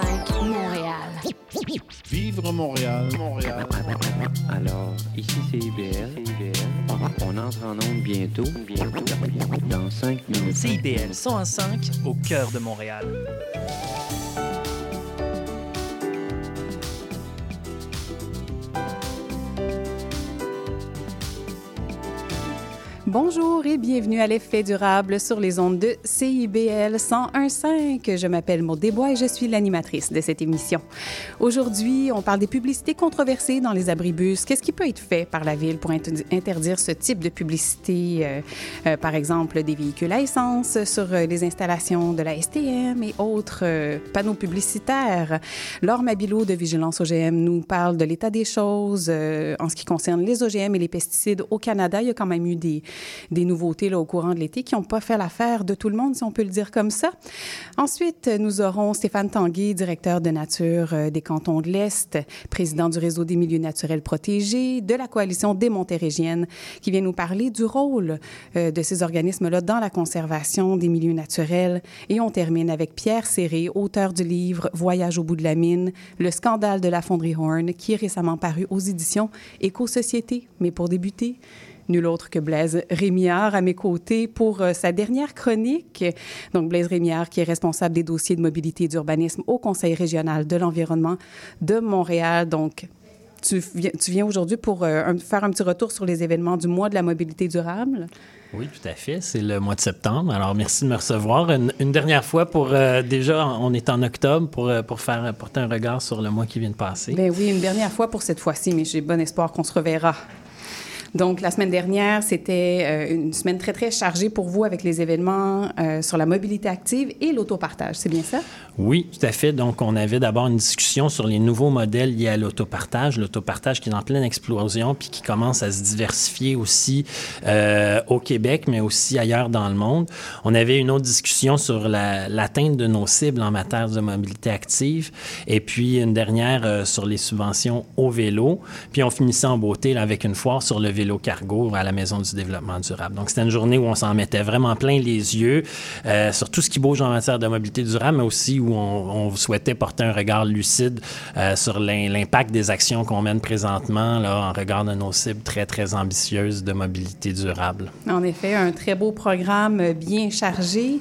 105 Montréal. Vivre Montréal, Montréal. Alors, ici c'est IBL. On entre en onde bientôt. Bientôt. Dans 5 minutes. CIBL 105 au cœur de Montréal. Bonjour et bienvenue à l'effet durable sur les ondes de CIBL 101.5. Je m'appelle Maud Desbois et je suis l'animatrice de cette émission. Aujourd'hui, on parle des publicités controversées dans les abribus. Qu'est-ce qui peut être fait par la ville pour interdire ce type de publicité, euh, euh, par exemple des véhicules à essence sur euh, les installations de la STM et autres euh, panneaux publicitaires? Laure Mabilo de Vigilance OGM nous parle de l'état des choses en ce qui concerne les OGM et les pesticides au Canada. Il y a quand même eu des, des nouveautés là, au courant de l'été qui n'ont pas fait l'affaire de tout le monde, si on peut le dire comme ça. Ensuite, nous aurons Stéphane Tanguy, directeur de nature euh, des cantons de l'Est, président du réseau des milieux naturels protégés, de la coalition des Montérégiennes, qui vient nous parler du rôle euh, de ces organismes-là dans la conservation des milieux naturels. Et on termine avec Pierre Serré, auteur du livre Voyage au bout de la mine, le scandale de la fonderie Horn, qui est récemment paru aux éditions Éco-Société. Mais pour débuter, nul autre que Blaise Rémillard à mes côtés pour euh, sa dernière chronique. Donc, Blaise Rémillard, qui est responsable des dossiers de mobilité et d'urbanisme au Conseil régional de l'environnement de Montréal. Donc, tu viens, aujourd'hui pour euh, un- faire un petit retour sur les événements du mois de la mobilité durable? Oui, tout à fait. C'est le mois de septembre. Alors, merci de me recevoir. Une, une dernière fois pour... euh, déjà, on est en octobre pour, pour faire porter un regard sur le mois qui vient de passer. Ben oui, une dernière fois pour cette fois-ci, mais j'ai bon espoir qu'on se reverra. Donc, la semaine dernière, c'était euh, une semaine très, très chargée pour vous avec les événements euh, sur la mobilité active et l'autopartage. C'est bien ça? Oui, tout à fait. Donc, on avait d'abord une discussion sur les nouveaux modèles liés à l'autopartage. L'autopartage qui est en pleine explosion puis qui commence à se diversifier aussi euh, au Québec, mais aussi ailleurs dans le monde. On avait une autre discussion sur la- l'atteinte de nos cibles en matière de mobilité active. Et puis, une dernière sur les subventions au vélo. Puis, on finissait en beauté avec une foire sur le vélo cargo à la Maison du développement durable. Donc, c'était une journée où on s'en mettait vraiment plein les yeux euh, sur tout ce qui bouge en matière de mobilité durable, mais aussi où on, on souhaitait porter un regard lucide euh, sur l'im- l'impact des actions qu'on mène présentement là, en regard de nos cibles très, très ambitieuses de mobilité durable. En effet, un très beau programme euh, bien chargé.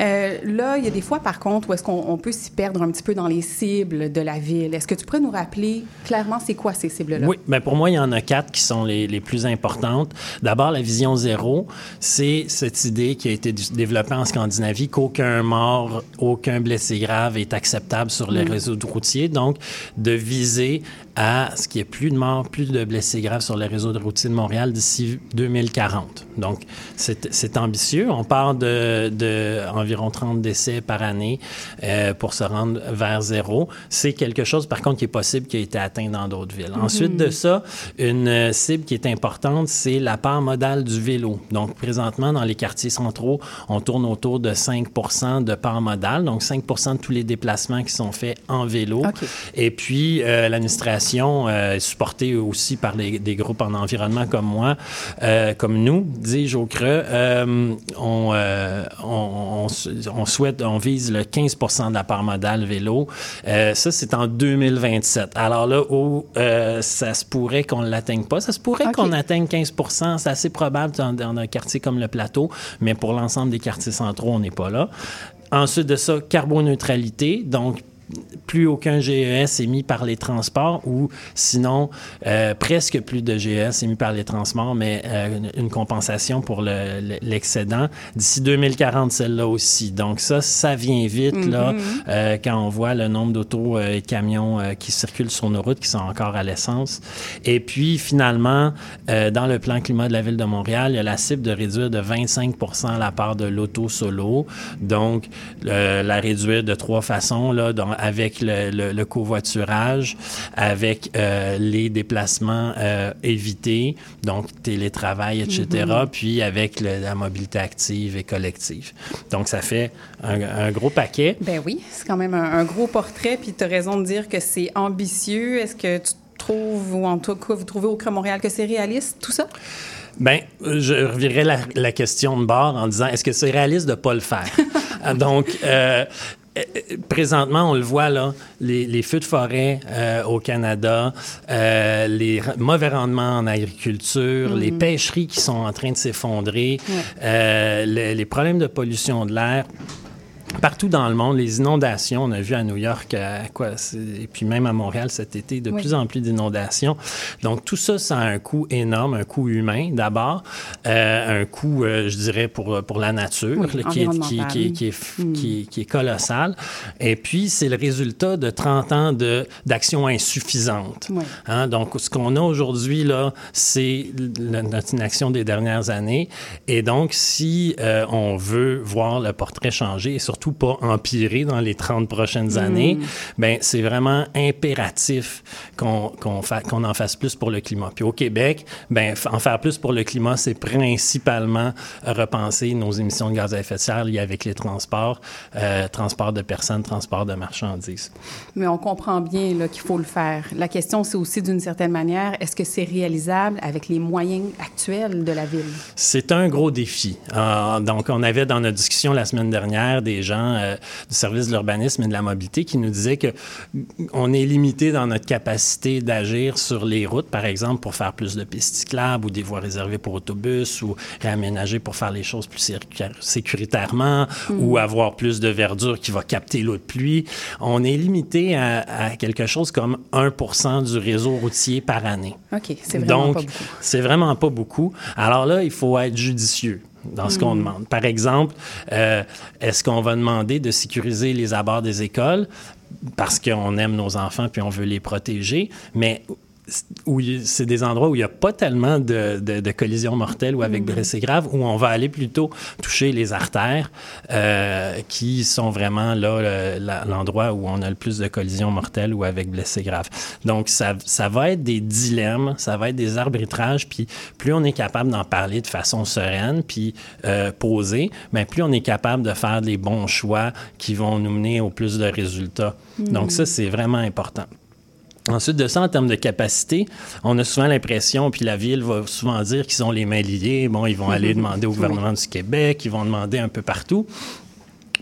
Euh, là, il y a des fois, par contre, où est-ce qu'on on peut s'y perdre un petit peu dans les cibles de la ville? Est-ce que tu pourrais nous rappeler clairement c'est quoi ces cibles-là? Oui, mais pour moi, il y en a quatre qui sont les, les plus importantes. D'abord, la vision zéro, c'est cette idée qui a été développée en Scandinavie qu'aucun mort, aucun blessé grave est acceptable sur les réseaux de routiers. Donc, de viser à ce qu'il n'y ait plus de morts, plus de blessés graves sur les réseaux de routiers de Montréal d'ici 2040. Donc, c'est ambitieux. On part de, de environ 30 décès par année euh, pour se rendre vers zéro. C'est quelque chose, par contre, qui est possible, qui a été atteint dans d'autres villes. Ensuite de ça, une cible qui est importante, c'est la part modale du vélo. Donc, présentement, dans les quartiers centraux, on tourne autour de 5% de part modale, donc 5 de tous les déplacements qui sont faits en vélo. Et puis, euh, l'administration euh, est supportée aussi par des, des groupes en environnement comme moi, euh, comme nous, dis-je au creux. Euh, on, on, on- on souhaite, on vise le 15 de la part modale vélo. Ça, c'est en 2027. Alors là, où ça se pourrait qu'on ne l'atteigne pas, ça se pourrait OK. qu'on atteigne 15% C'est assez probable dans, dans un quartier comme le Plateau, mais pour l'ensemble des quartiers centraux, on n'est pas là. Ensuite de ça, carboneutralité. Donc, plus aucun GES émis par les transports ou sinon euh, presque plus de GES émis par les transports, mais euh, une, compensation pour le- le- l'excédent. D'ici 2040, celle-là aussi. Donc ça, ça vient vite là, euh, quand on voit le nombre d'autos euh, et camions qui circulent sur nos routes qui sont encore à l'essence. Et puis finalement, dans le plan climat de la ville de Montréal, il y a la cible de réduire de 25% la part de l'auto solo. Donc, la réduire de trois façons, là, avec le, le- le covoiturage, avec euh, les déplacements euh, évités, donc télétravail, etc., puis avec le- la mobilité active et collective. Donc, ça fait un, un gros paquet. Ben oui, c'est quand même un, un gros portrait, puis tu as raison de dire que c'est ambitieux. Est-ce que tu trouves, ou en tout cas, vous trouvez au Cré-Montréal que c'est réaliste, tout ça? Ben, je revirerai la, la question de bord en disant est-ce que c'est réaliste de ne pas le faire? Donc, euh, présentement, on le voit là, les, les feux de forêt euh, au Canada, euh, les mauvais rendements en agriculture, les pêcheries qui sont en train de s'effondrer, euh, les, les problèmes de pollution de l'air. Partout dans le monde, les inondations, on a vu à New York, à quoi, et puis même à Montréal cet été, de Oui. plus en plus d'inondations. Donc tout ça, ça a un coût énorme, un coût humain d'abord, euh, un coût, euh, je dirais, pour, pour la nature, Oui, qui, est, qui, environnemental. qui est- qui est f- qui est- qui est colossal. Et puis, c'est le résultat de 30 ans d'action insuffisante. Oui. Hein, donc, ce qu'on a aujourd'hui, là, c'est notre inaction des dernières années. Et donc, si euh, on veut voir le portrait changer et surtout pas empirer dans les 30 prochaines années, ben c'est vraiment impératif qu'on fa- qu'on en fasse plus pour le climat. Puis au Québec, ben en faire plus pour le climat, c'est principalement repenser nos émissions de gaz à effet de serre liées avec les transports, euh, transport de personnes, transport de marchandises. Mais on comprend bien qu'il faut le faire. La question, c'est aussi d'une certaine manière, est-ce que c'est réalisable avec les moyens actuels de la ville? C'est un gros défi. Euh, donc, on avait dans notre discussion la semaine dernière des gens euh, du service de l'urbanisme et de la mobilité qui nous disaient que mm, on est limité dans notre capacité d'agir sur les routes, par exemple, pour faire plus de pistes cyclables ou des voies réservées pour autobus ou réaménager pour faire les choses plus sécu- sécuritairement ou avoir plus de verdure qui va capter l'eau de pluie. On est limité à, à quelque chose comme 1 du réseau routier par année. OK, c'est vraiment Donc, pas beaucoup. c'est vraiment pas beaucoup. Alors là, il faut être judicieux dans ce Hmm. qu'on demande. Par exemple, euh, est-ce qu'on va demander de sécuriser les abords des écoles? Parce qu'on aime nos enfants puis on veut les protéger, mais où c'est des endroits où il n'y a pas tellement de, de, de collisions mortelles ou avec Hmm. blessés graves, où on va aller plutôt toucher les artères euh, qui sont vraiment là l'endroit où on a le plus de collisions mortelles ou avec blessés graves. Donc, ça, ça va être des dilemmes, ça va être des arbitrages, puis plus on est capable d'en parler de façon sereine, puis euh, posée, mais plus on est capable de faire des bons choix qui vont nous mener au plus de résultats. Donc, ça, c'est vraiment important. Ensuite de ça, en termes de capacité, on a souvent l'impression, puis la ville va souvent dire qu'ils ont les mains liées. Bon, ils vont aller demander au gouvernement du Québec, ils vont demander un peu partout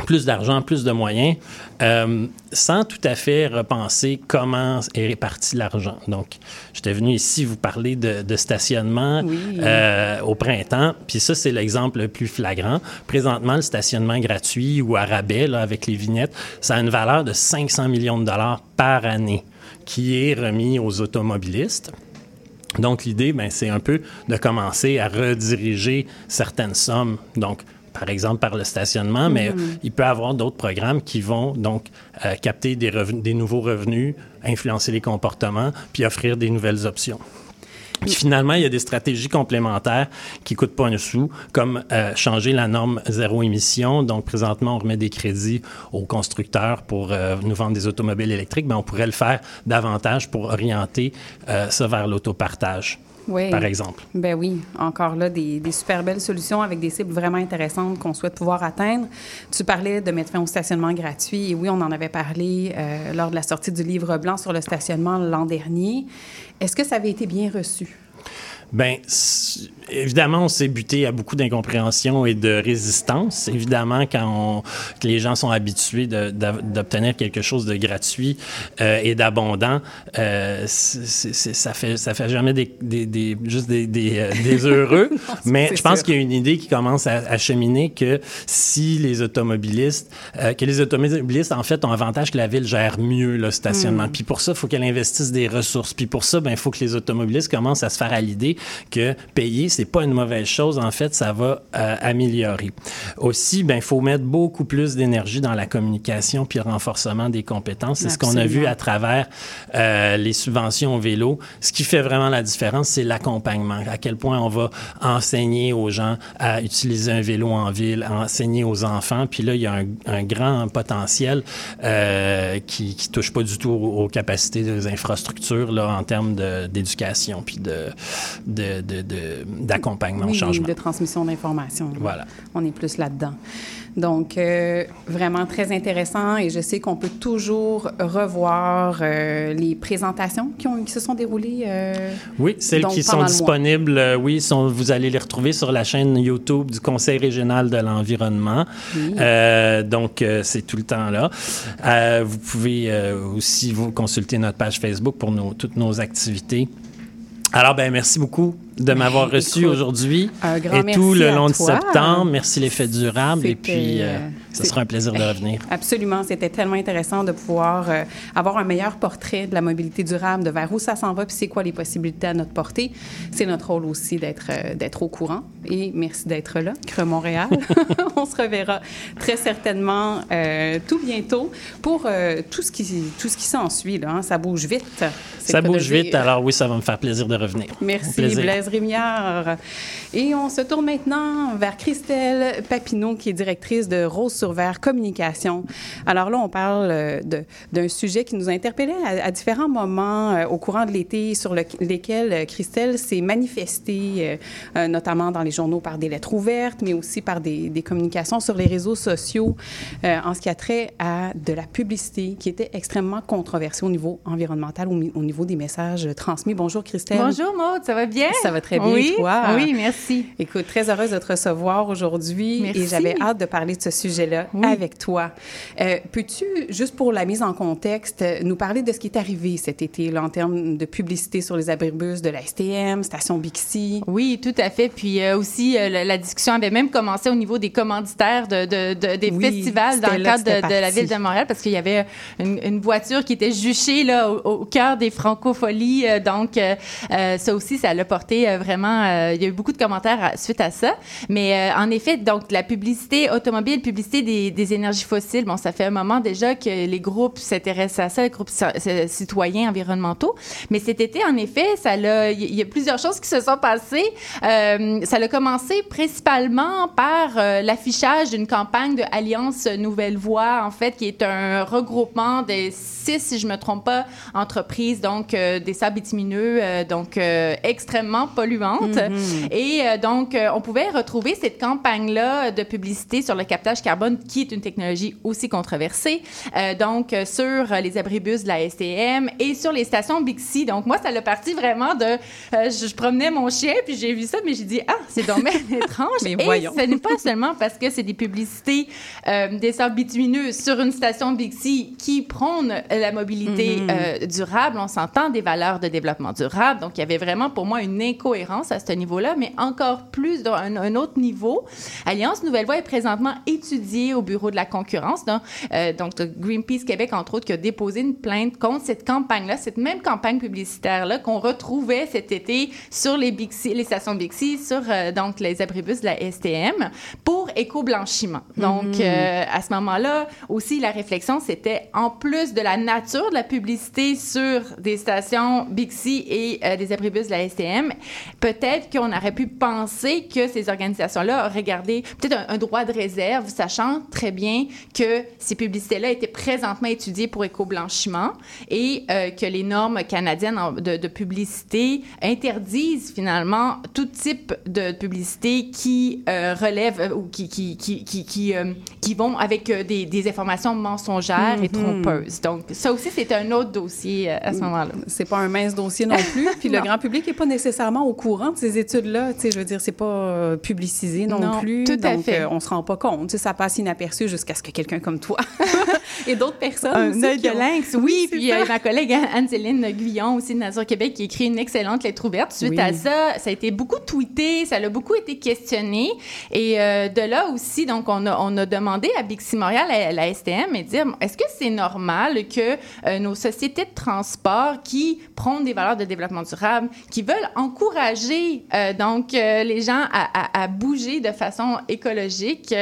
plus d'argent, plus de moyens, euh, sans tout à fait repenser comment est réparti l'argent. Donc, j'étais venu ici vous parler de, de stationnement Oui. euh, au printemps, puis ça, c'est l'exemple le plus flagrant. Présentement, le stationnement gratuit ou à rabais, là, avec les vignettes, ça a une valeur de 500 millions de dollars par année qui est remis aux automobilistes. Donc, l'idée, ben, c'est un peu de commencer à rediriger certaines sommes. Donc, par exemple, par le stationnement, mais il peut y avoir d'autres programmes qui vont donc euh, capter des nouveaux revenus, influencer les comportements, puis offrir des nouvelles options. Puis finalement, il y a des stratégies complémentaires qui coûtent pas un sou, comme euh, changer la norme zéro émission. Donc, présentement, on remet des crédits aux constructeurs pour euh, nous vendre des automobiles électriques, mais on pourrait le faire davantage pour orienter euh, ça vers l'autopartage, Oui. par exemple. Ben oui, encore là, des, des super belles solutions avec des cibles vraiment intéressantes qu'on souhaite pouvoir atteindre. Tu parlais de mettre fin au stationnement gratuit. Et oui, on en avait parlé euh, lors de la sortie du livre blanc sur le stationnement l'an dernier. Est-ce que ça avait été bien reçu? Bien, évidemment, on s'est buté à beaucoup d'incompréhension et de résistance. Évidemment, quand on, que les gens sont habitués d'obtenir quelque chose de gratuit euh, et d'abondant, euh, ça fait ça fait jamais des, des- des- juste des, des, euh, des heureux. Mais je pense qu'il y a une idée qui commence à, à cheminer que si les automobilistes, euh, que les automobilistes en fait ont avantage que la ville gère mieux le stationnement. Puis pour ça, il faut qu'elle investisse des ressources. Puis pour ça, ben il faut que les automobilistes commencent à se faire à l'idée que payer, c'est pas une mauvaise chose. En fait, ça va euh, améliorer. Aussi, ben il faut mettre beaucoup plus d'énergie dans la communication puis le renforcement des compétences. C'est ce qu'on a vu à travers euh, les subventions au vélo. Ce qui fait vraiment la différence, c'est l'accompagnement. À quel point on va enseigner aux gens à utiliser un vélo en ville, à enseigner aux enfants. Puis là, il y a un, un grand potentiel euh, qui, qui touche pas du tout aux, aux capacités des infrastructures là, en termes d'éducation puis de, de, de- de- d'accompagnement au Oui, changement. de transmission d'informations. Voilà. On est plus là-dedans. Donc, euh, vraiment très intéressant et je sais qu'on peut toujours revoir euh, les présentations qui, ont, qui se sont déroulées. euh, Oui, celles Donc, qui sont disponibles, oui, sont, vous allez les retrouver sur la chaîne YouTube du Conseil régional de l'environnement. Oui. Donc, c'est tout le temps là. Vous pouvez aussi vous consulter notre page Facebook pour nos, toutes nos activités. Alors, ben merci beaucoup de m'avoir reçu écoute, aujourd'hui. et tout le long de septembre. Merci l'effet durable. Et puis, euh, euh, ce sera un plaisir de revenir. Absolument. C'était tellement intéressant de pouvoir euh, avoir un meilleur portrait de la mobilité durable, de vers où ça s'en va, puis c'est quoi les possibilités à notre portée. C'est notre rôle aussi d'être euh, d'être au courant. Et merci d'être là, Creux Montréal. On se reverra très certainement euh, tout bientôt pour tout ce qui tout ce qui s'ensuit. Là, hein. Ça bouge vite. Ça bouge vite, alors oui, ça va me faire plaisir de revenir. Merci. Blaise Rémiard. Et on se tourne maintenant vers Christelle Papineau, qui est directrice de Rose sur Communication. Alors là, on parle euh, de- d'un sujet qui nous a interpellés à, à différents moments euh, au courant de l'été, sur le- lesquels euh, Christelle s'est manifestée, euh, notamment dans les journaux par des lettres ouvertes, mais aussi par des, des communications sur les réseaux sociaux en ce qui a trait à de la publicité qui était extrêmement controversée au niveau environnemental, au, niveau des messages transmis. Bonjour, Christelle. Bonjour Maude, ça va bien? Ça va très bien, oui, toi? Oui, merci. Écoute, très heureuse de te recevoir aujourd'hui et j'avais hâte de parler de ce sujet-là Oui. avec toi. Euh, Peux-tu, juste pour la mise en contexte, euh, nous parler de ce qui est arrivé cet été là, en termes de publicité sur les abribus de la STM, station Bixi? Oui, tout à fait. Puis euh, aussi, euh, la, la discussion avait même commencé au niveau des commanditaires de, de- de- des Oui, festivals dans le cadre de, la ville de Montréal parce qu'il y avait une, une voiture qui était juchée là, au, au cœur des francopholies. Donc, ça aussi, ça l'a porté vraiment... il y a eu beaucoup de commentaires à- suite à ça. Mais en effet, donc, la publicité automobile, publicité des, des énergies fossiles, bon, ça fait un moment déjà que les groupes s'intéressent à ça, les groupes ci- ci- citoyens environnementaux. Mais cet été, en effet, ça il y a plusieurs choses qui se sont passées. Euh, ça a commencé principalement par euh, l'affichage d'une campagne de Alliance Nouvelle Voie, en fait, qui est un regroupement des six, si je me trompe pas, entreprises, donc euh, des sables bitumineux, donc extrêmement polluantes. Et euh, donc, on pouvait retrouver cette campagne-là de publicité sur le captage carbone, qui est une technologie aussi controversée, euh, donc euh, sur euh, les abribus de la STM et sur les stations Bixi. Donc, moi, ça l'a parti vraiment de... euh, je, je promenais mon chien, puis j'ai vu ça, mais j'ai dit, ah, c'est dommage étrange. Mais et voyons. ce n'est pas seulement parce que c'est des publicités euh, des sables bitumineux sur une station Bixi qui prônent la mobilité Mhm. euh, durable. On s'entend des valeurs de développement durable. Donc, il y avait vraiment pour moi une incohérence à ce niveau-là, mais encore plus dans un, un autre niveau. Alliance Nouvelle Voie est présentement étudiée au bureau de la concurrence. Donc, euh, donc Greenpeace Québec, entre autres, qui a déposé une plainte contre cette campagne-là, cette même campagne publicitaire-là qu'on retrouvait cet été sur les, Bixi, les stations Bixi, sur euh, donc les abribus de la STM pour éco-blanchiment. Donc, euh, à ce moment-là, aussi, la réflexion, c'était en plus de la nature de la publicité sur des stations Bixi et euh, des abribus de la STM, peut-être qu'on aurait pu penser que ces organisations-là auraient gardé peut-être un, un droit de réserve, sachant très bien que ces publicités-là étaient présentement étudiées pour éco-blanchiment et euh, que les normes canadiennes en- de, de publicité interdisent finalement tout type de publicité qui euh, relève euh, ou qui, qui, qui, qui, qui, euh, qui vont avec des, des informations mensongères et trompeuses. Donc, ça aussi, c'est un autre dossier à ce moment-là. C'est pas un mince dossier non plus. Puis le grand public n'est pas nécessairement au courant de ces études-là. Tu sais, je veux dire, c'est pas publicisé non, Non, plus. tout à donc, fait. on se rend pas compte. Ça passe inaperçu jusqu'à ce que quelqu'un comme toi et d'autres personnes Un œil de ont- lynx, oui. Puis euh, ma collègue Anne-Céline Guyon, aussi de Nature Québec, qui écrit une excellente lettre ouverte. Suite Oui. à ça, ça a été beaucoup tweeté, ça a beaucoup été questionné. Et euh, de là aussi, donc, on a, on a demandé à Bixi Montréal, à la STM, et dire, est-ce que c'est normal que euh, nos sociétés de transport qui prônent des valeurs de développement durable, qui veulent encourager euh, donc les gens à, à- à bouger de façon écologique,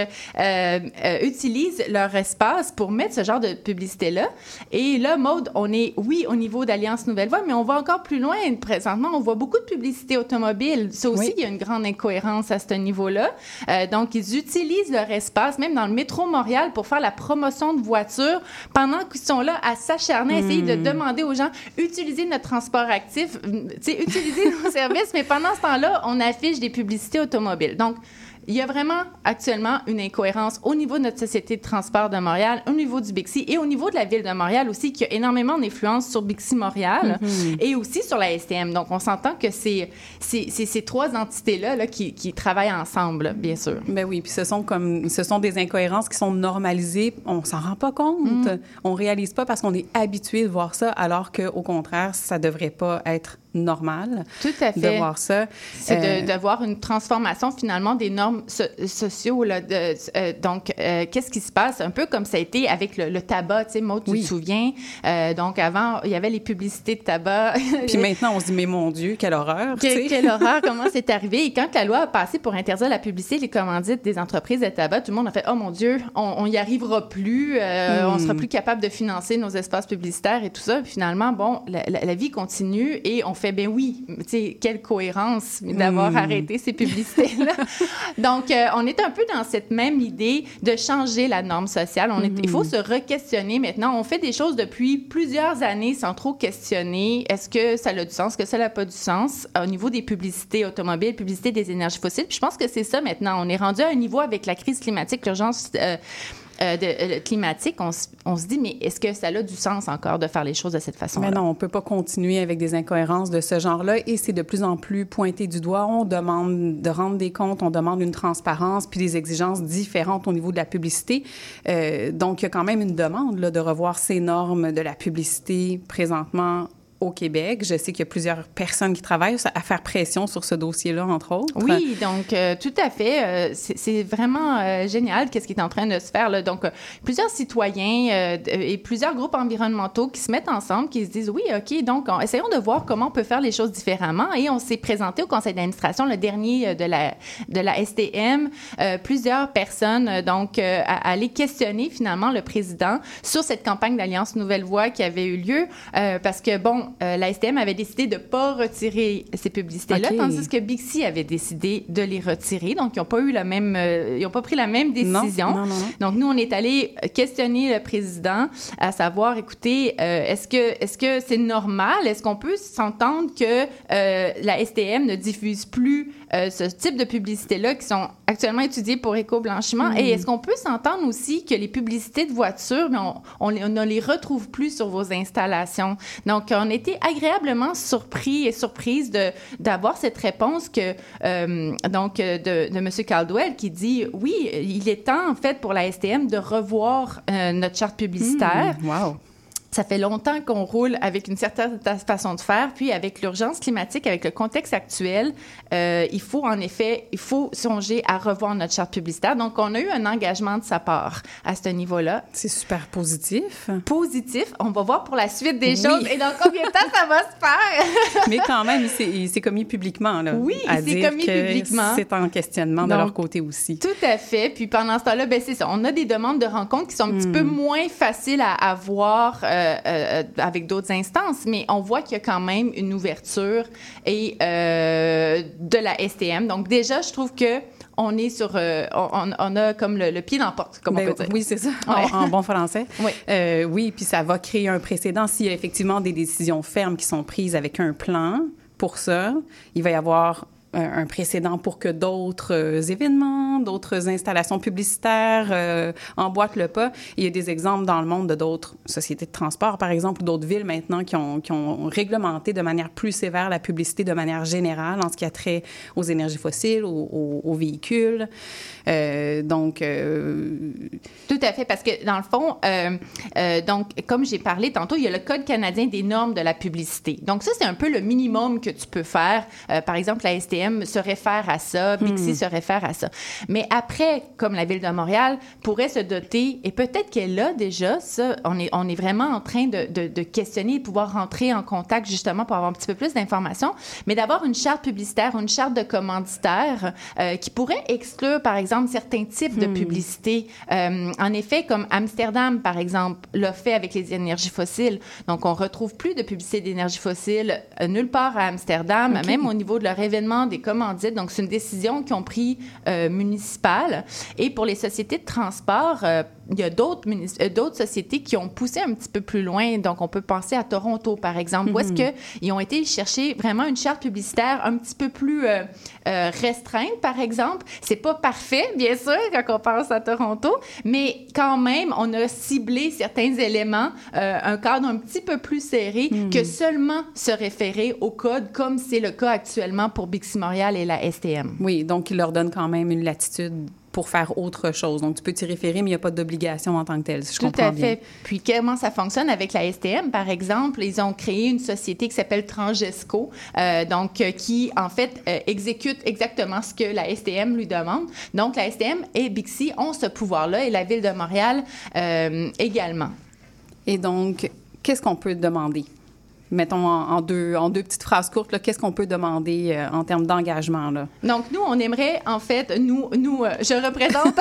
utilisent leur espace pour mettre ce genre de publicité-là. Et là, Maude, on est, oui, au niveau d'Alliance Nouvelle Voie, mais on va encore plus loin. Présentement, on voit beaucoup de publicité automobile. Ça aussi, Oui. il y a une grande incohérence à ce niveau-là. Euh, donc, ils utilisent leur espace, même dans le métro Montréal, pour faire la promotion de voitures pendant qu'ils sont là à s'acharner, à essayer de demander aux gens utilisez notre transport actif, euh, utilisez nos services service, mais pendant ce temps-là, on affiche des publicités automobiles. Donc, il y a vraiment actuellement une incohérence au niveau de notre société de transport de Montréal, au niveau du Bixi et au niveau de la ville de Montréal aussi, qui a énormément d'influence sur Bixi Montréal Mhm. et aussi sur la STM. Donc, on s'entend que c'est ces trois entités-là là, qui, qui travaillent ensemble, bien sûr. Ben oui, puis ce sont comme ce sont des incohérences qui sont normalisées, on s'en rend pas compte, Mm. on réalise pas parce qu'on est habitué de voir ça alors que au contraire, ça devrait pas être normal Tout à de fait. voir ça. C'est Euh, de, de voir une transformation finalement des normes so- sociaux. Là, de- euh, donc, euh, qu'est-ce qui se passe? Un peu comme ça a été avec le, le tabac, tu sais, Maud, tu Oui. te souviens? Euh, donc, avant, il y avait les publicités de tabac. Puis maintenant, on se dit mais mon Dieu, quelle horreur, Que- quelle horreur, comment c'est arrivé? Et quand la loi a passé pour interdire la publicité, les commandites des entreprises de tabac, tout le monde a fait Oh mon Dieu, on n'y arrivera plus, Hmm. on sera plus capable de financer nos espaces publicitaires et tout ça. Puis finalement, bon, la, la- la vie continue et on fait Ben oui, tu sais, quelle cohérence d'avoir Hmm. arrêté ces publicités-là. Donc, euh, on est un peu dans cette même idée de changer la norme sociale. On est, Il faut se re-questionner maintenant. On fait des choses depuis plusieurs années sans trop questionner. Est-ce que ça a du sens? Est-ce que ça n'a pas du sens? Au niveau des publicités automobiles, publicités des énergies fossiles? Puis je pense que c'est ça maintenant. On est rendu à un niveau avec la crise climatique, l'urgence euh, euh, euh, climatique. On, se dit, mais est-ce que ça a du sens encore de faire les choses de cette façon-là? Mais non, on peut pas continuer avec des incohérences de ce genre-là et c'est de plus en plus pointé du doigt. On demande de rendre des comptes, on demande une transparence puis des exigences différentes au niveau de la publicité. Euh, donc, il y a quand même une demande là, de revoir ces normes de la publicité présentement au Québec. Je sais qu'il y a plusieurs personnes qui travaillent à faire pression sur ce dossier-là, entre autres. Oui, donc euh, tout à fait. euh, c'est vraiment euh, génial qu'est-ce qui est en train de se faire. Donc, plusieurs citoyens et plusieurs groupes environnementaux qui se mettent ensemble, qui se disent, oui, OK, donc on- essayons de voir comment on peut faire les choses différemment. Et on s'est présenté au conseil d'administration, le dernier de la, de la STM, plusieurs personnes, donc, à, aller questionner finalement le président sur cette campagne d'Alliance Nouvelle Voix qui avait eu lieu. parce que, bon, euh, la STM avait décidé de ne pas retirer ces publicités-là, tandis que Bixi avait décidé de les retirer. Donc, ils n'ont pas eu la même, euh, ils ont pas pris la même décision. Non, non, non, non. Donc, nous, on est allé questionner le président à savoir, écoutez, euh, est-ce que est-ce que c'est normal? Est-ce qu'on peut s'entendre que euh, la STM ne diffuse plus euh, ce type de publicités-là qui sont actuellement étudiées pour éco-blanchiment? Et est-ce qu'on peut s'entendre aussi que les publicités de voitures, on, on, on ne les retrouve plus sur vos installations? Donc, on était agréablement surpris et surprise de d'avoir cette réponse que euh, donc euh, de, de M. Caldwell qui dit oui, il est temps en fait pour la STM de revoir euh, notre charte publicitaire. Mmh, wow. Ça fait longtemps qu'on roule avec une certaine ta- façon de faire, puis avec l'urgence climatique, avec le contexte actuel, euh, il faut en effet, il faut songer à revoir notre charte publicitaire. Donc, on a eu un engagement de sa part à ce niveau-là. C'est super positif. Positif. On va voir pour la suite des Oui. choses et dans combien de temps ça va se faire? Mais quand même, il s'est- commis publiquement. Là, Oui, à il s'est commis que publiquement. C'est en questionnement de leur côté aussi. Tout à fait. Puis pendant ce temps-là, ben c'est ça. On a des demandes de rencontres qui sont un petit peu moins faciles à avoir euh, euh, avec d'autres instances, mais on voit qu'il y a quand même une ouverture et euh, de la STM. Donc déjà, je trouve que on est sur, euh, on, on a comme le, le pied dans la porte, comme Ben on peut dire. Oui, c'est ça, Ouais. en, en bon français. Oui. Euh, oui, puis ça va créer un précédent. S'il y a effectivement des décisions fermes qui sont prises avec un plan pour ça, il va y avoir un, précédent pour que d'autres euh, événements, d'autres installations publicitaires euh, emboîtent le pas. Il y a des exemples dans le monde de d'autres sociétés de transport, par exemple, ou d'autres villes maintenant qui ont, qui ont réglementé de manière plus sévère la publicité de manière générale en ce qui a trait aux énergies fossiles, aux, véhicules. Euh, donc, euh, Tout à fait, parce que dans le fond, donc comme j'ai parlé tantôt, il y a le Code canadien des normes de la publicité. Donc ça, c'est un peu le minimum que tu peux faire. Par exemple, la STM se réfère à ça, Bixi se réfère à ça. Mais après, comme la ville de Montréal pourrait se doter, et peut-être qu'elle a déjà ça, on est, on est vraiment en train de, de, de questionner et de pouvoir rentrer en contact justement pour avoir un petit peu plus d'informations, mais d'avoir une charte publicitaire, une charte de commanditaire euh, qui pourrait exclure, par exemple, certains types de publicité. Euh, en effet, comme Amsterdam, par exemple, l'a fait avec les énergies fossiles. Donc, on retrouve plus de publicité d'énergie fossile euh, nulle part à Amsterdam, même au niveau de leur événement, des commandites. Donc, c'est une décision qu'ils ont pris euh, municipale. Et pour les sociétés de transport, euh, il y a d'autres euh, d'autres sociétés qui ont poussé un petit peu plus loin. Donc, on peut penser à Toronto, par exemple, où est-ce qu'ils ont été chercher vraiment une charte publicitaire un petit peu plus euh, euh, restreinte, par exemple. C'est pas parfait, bien sûr, quand on pense à Toronto, mais quand même, on a ciblé certains éléments, euh, un cadre un petit peu plus serré que seulement se référer au code, comme c'est le cas actuellement pour Bixi Montréal et la STM. Oui, donc il leur donne quand même une latitude pour faire autre chose. Donc, tu peux t'y référer, mais il n'y a pas d'obligation en tant que telle, si je Tout comprends à bien. fait. Puis comment ça fonctionne avec la STM, par exemple, ils ont créé une société qui s'appelle Transgesco, euh, donc euh, qui en fait euh, exécute exactement ce que la STM lui demande. Donc la STM et Bixi ont ce pouvoir-là et la ville de Montréal euh, également. Et donc, qu'est-ce qu'on peut demander? Mettons en, en deux, en deux petites phrases courtes, là, qu'est-ce qu'on peut demander euh, en termes d'engagement? Là? Donc nous, on aimerait en fait, nous, nous, euh, je représente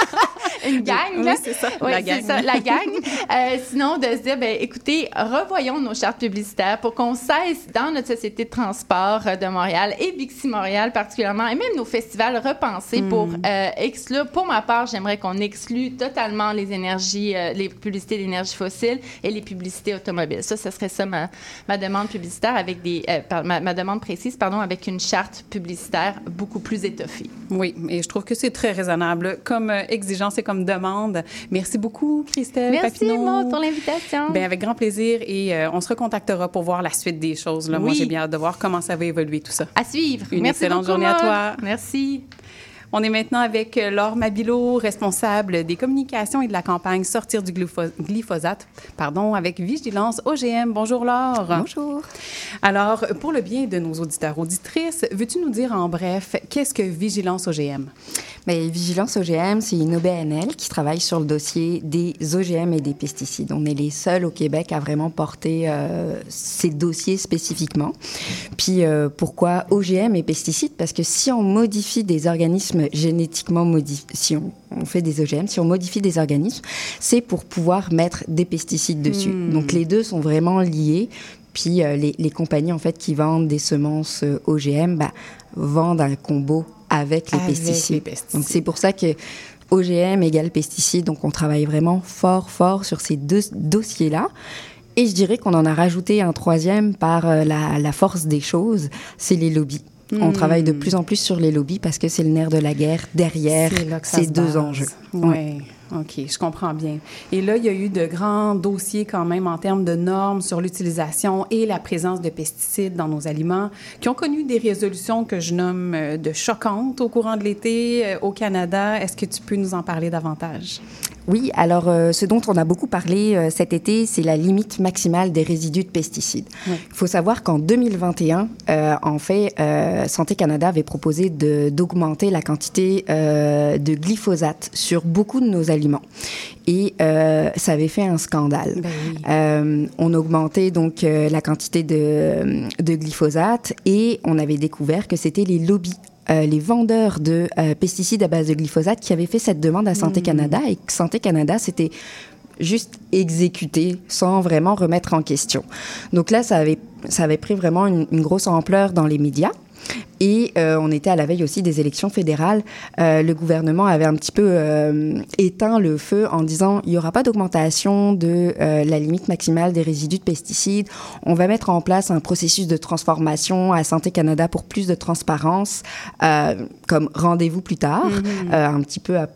une gang. Oui, c'est ça, Oui, la c'est gang. ça, la gang. Euh, sinon, de se dire, ben, écoutez, revoyons nos chartes publicitaires pour qu'on cesse dans notre société de transport de Montréal et Bixi Montréal particulièrement, et même nos festivals repensés Hmm. pour exclure. Pour ma part, j'aimerais qu'on exclue totalement les énergies, les publicités d'énergie fossile et les publicités automobiles. Ça, ce serait ça ma, ma demande publicitaire avec des, euh, par- ma, ma demande précise, pardon, avec une charte publicitaire beaucoup plus étoffée. Oui, et je trouve que c'est très raisonnable comme euh, exigence et comme demande. Merci beaucoup, Christelle Merci, Papineau. Maud, pour l'invitation. Ben, avec grand plaisir et euh, on se recontactera pour voir la suite des choses. Là. Moi, j'ai bien hâte de voir comment ça va évoluer tout ça. À suivre. Une Merci excellente beaucoup, journée à toi. Merci. On est maintenant avec euh, Laure Mabilo, responsable des communications et de la campagne Sortir du glypho- glyphosate, pardon, avec Vigilance OGM. Bonjour Laure. Bonjour. Alors, pour le bien de nos auditeurs auditrices, veux-tu nous dire en bref qu'est-ce que Vigilance OGM? Mais Vigilance OGM, c'est une OBNL qui travaille sur le dossier des OGM et des pesticides. On est les seuls au Québec à vraiment porter euh, ces dossiers spécifiquement. Puis euh, pourquoi OGM et pesticides? Parce que si on modifie des organismes génétiquement modifiés, si on, on fait des OGM, si on modifie des organismes, c'est pour pouvoir mettre des pesticides dessus. Donc les deux sont vraiment liés. Puis euh, les, les compagnies en fait qui vendent des semences euh, OGM bah, vendent un combo avec les Avec pesticides. les pesticides. Donc c'est pour ça que OGM égale pesticides. Donc on travaille vraiment fort fort sur ces deux dossiers-là. Et je dirais qu'on en a rajouté un troisième par euh, la, la force des choses, c'est les lobbies. On Hmm. travaille de plus en plus sur les lobbies parce que c'est le nerf de la guerre derrière ces deux base. enjeux. Oui, OK, je comprends bien. Et là, il y a eu de grands dossiers quand même en termes de normes sur l'utilisation et la présence de pesticides dans nos aliments qui ont connu des résolutions que je nomme euh, de choquantes au courant de l'été euh, au Canada. Est-ce que tu peux nous en parler davantage? Oui, alors euh, ce dont on a beaucoup parlé euh, cet été, c'est la limite maximale des résidus de pesticides. Il Oui. faut savoir qu'en 2021, euh, en fait, Santé Canada avait proposé d'augmenter la quantité de glyphosate sur beaucoup de nos aliments. Et ça avait fait un scandale. Ben oui. On augmentait donc la quantité de, de glyphosate et on avait découvert que c'était les lobbies. Euh, les vendeurs de euh, pesticides à base de glyphosate qui avaient fait cette demande à Santé Canada et que Santé Canada s'était juste exécuté sans vraiment remettre en question. Donc là, ça avait, ça avait pris vraiment une, une grosse ampleur dans les médias. Et euh, on était à la veille aussi des élections fédérales. Euh, le gouvernement avait un petit peu euh, éteint le feu en disant il n'y aura pas d'augmentation de la limite maximale des résidus de pesticides. On va mettre en place un processus de transformation à Santé Canada pour plus de transparence, comme rendez-vous plus tard, euh, un petit peu à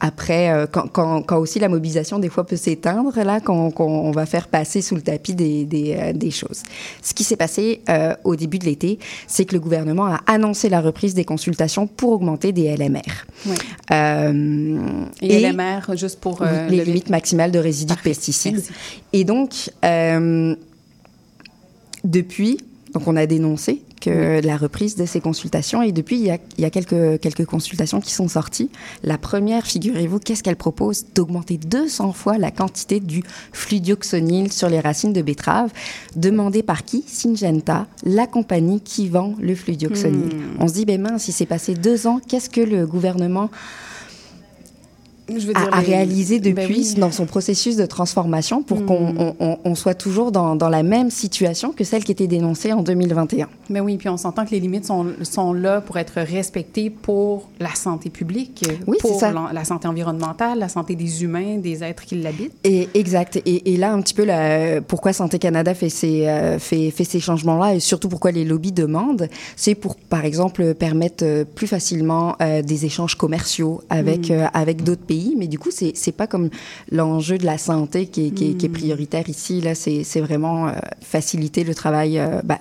après, euh, quand, quand, quand aussi la mobilisation des fois peut s'éteindre, là, qu'on- on va faire passer sous le tapis des, des, euh, des choses. Ce qui s'est passé euh, au début de l'été, c'est que le gouvernement a annoncé la reprise des consultations pour augmenter des LMR. Oui. Euh, Et, LMR, juste pour... euh, les le- limites maximales de résidus Parfait. de pesticides. Merci. Et donc, depuis, donc on a dénoncé que la reprise de ces consultations, et depuis, il y a, il y a quelques, quelques consultations qui sont sorties. La première, figurez-vous, qu'est-ce qu'elle propose D'augmenter 200 fois la quantité du fludioxonil sur les racines de betterave, demandé par qui? Syngenta, la compagnie qui vend le fludioxonil. Hmm. On se dit, ben mince, il s'est passé deux ans, qu'est-ce que le gouvernement Je veux à, dire, à les- réaliser depuis Ben oui. dans son processus de transformation pour qu'on Mm. on- on- on soit toujours dans, dans la même situation que celle qui était dénoncée en 2021. Mais oui, puis on s'entend que les limites sont, sont là pour être respectées pour la santé publique, Oui, pour ça. la santé environnementale, la santé des humains, des êtres qui l'habitent. Et exact. Et, et là, un petit peu, la- pourquoi Santé Canada fait ces, euh, fait, fait ces changements-là et surtout pourquoi les lobbies demandent, c'est pour, par exemple, permettre euh, plus facilement euh, des échanges commerciaux avec, euh, avec d'autres pays. Mais du coup, c'est c'est pas comme l'enjeu de la santé qui est, qui est- qui est prioritaire ici. Là, c'est c'est vraiment euh, faciliter le travail, euh, bah,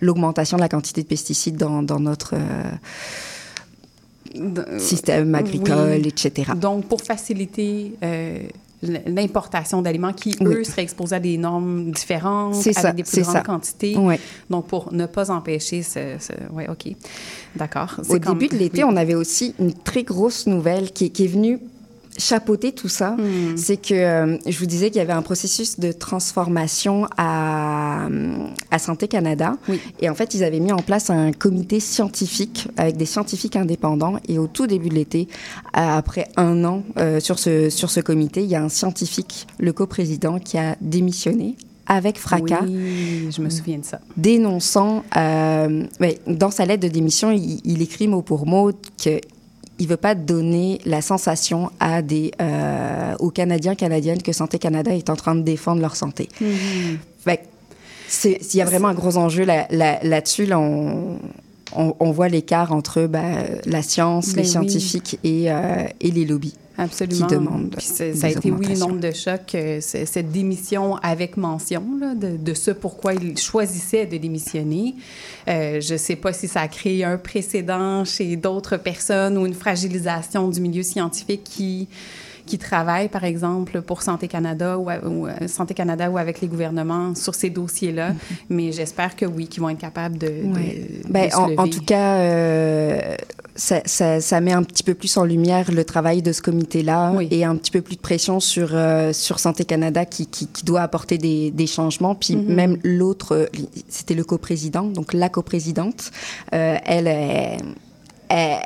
l'augmentation de la quantité de pesticides dans, dans notre euh, système agricole, oui. etc. Donc, pour faciliter l'importation d'aliments qui, Oui. eux, seraient exposés à des normes différentes, avec ça, des plus grandes ça. quantités. Ouais. Donc, pour ne pas empêcher ce... ce... Oui, OK. D'accord. Au comme- début de l'été, oui. on avait aussi une très grosse nouvelle qui, qui est venue chapeauter tout ça. Hmm. C'est que euh, je vous disais qu'il y avait un processus de transformation à, euh, à Santé Canada. Oui. Et en fait, ils avaient mis en place un comité scientifique avec des scientifiques indépendants. Et au tout début de l'été, à- après un an euh, sur, ce, sur ce comité, il y a un scientifique, le coprésident, qui a démissionné avec fracas Oui, je me souviens de ça. dénonçant, euh, ouais, dans sa lettre de démission, il, il écrit mot pour mot que il veut pas donner la sensation à des euh, aux Canadiens canadiennes que Santé Canada est en train de défendre leur santé. Fait que c'est il y a vraiment un gros enjeu là, là, là-dessus. Là, on, on, on voit l'écart entre ben, la science, Ben les oui. scientifiques et, euh, et les lobbies. Absolument. qui demandent Puis ça a été, oui, onde de choc, euh, cette démission avec mention là, de, de ce pourquoi il choisissait de démissionner. Euh, je ne sais pas si ça a créé un précédent chez d'autres personnes ou une fragilisation du milieu scientifique qui qui travaillent, par exemple, pour Santé Canada ou, ou, euh, Santé Canada ou avec les gouvernements sur ces dossiers-là. Mais j'espère que oui, qu'ils vont être capables de, de- Ouais. de Ben, se en, en tout cas, euh, ça, ça- ça met un petit peu plus en lumière le travail de ce comité-là Oui. et un petit peu plus de pression sur, euh, sur Santé Canada qui, qui, qui doit apporter des, des changements. Puis Mhm. même l'autre, euh, c'était le coprésident, donc la coprésidente, euh, elle, est- elle,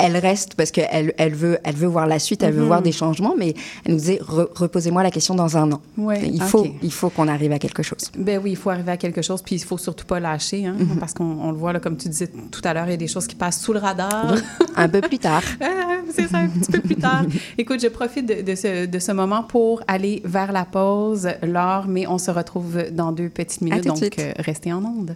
elle reste parce qu'elle elle veut, elle veut voir la suite, elle veut Mhm. voir des changements, mais elle nous disait re- reposez-moi la question dans un an. Ouais, il, faut, il faut qu'on arrive à quelque chose. Ben oui, il faut arriver à quelque chose, puis il faut surtout pas lâcher, hein, Mhm. parce qu'on on le voit, là, comme tu disais tout à l'heure, il y a des choses qui passent sous le radar. un peu plus tard. Ah, C'est ça, un petit peu plus tard. Écoute, je profite de, de ce, de ce moment pour aller vers la pause, Laure, mais on se retrouve dans deux petites minutes, donc euh, restez en onde.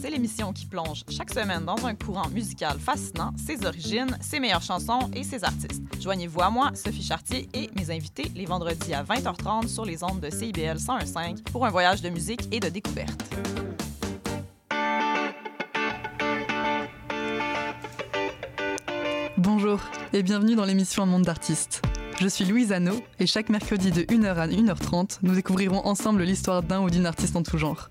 C'est l'émission qui plonge chaque semaine dans un courant musical fascinant, ses origines, ses meilleures chansons et ses artistes. Joignez-vous à moi, Sophie Chartier et mes invités les vendredis à 20h30 sur les ondes de CIBL 101.5 pour un voyage de musique et de découverte. Bonjour et bienvenue dans l'émission Un monde d'artistes. Je suis Louise Anneau et chaque mercredi de 1h à 1h30, nous découvrirons ensemble l'histoire d'un ou d'une artiste en tout genre.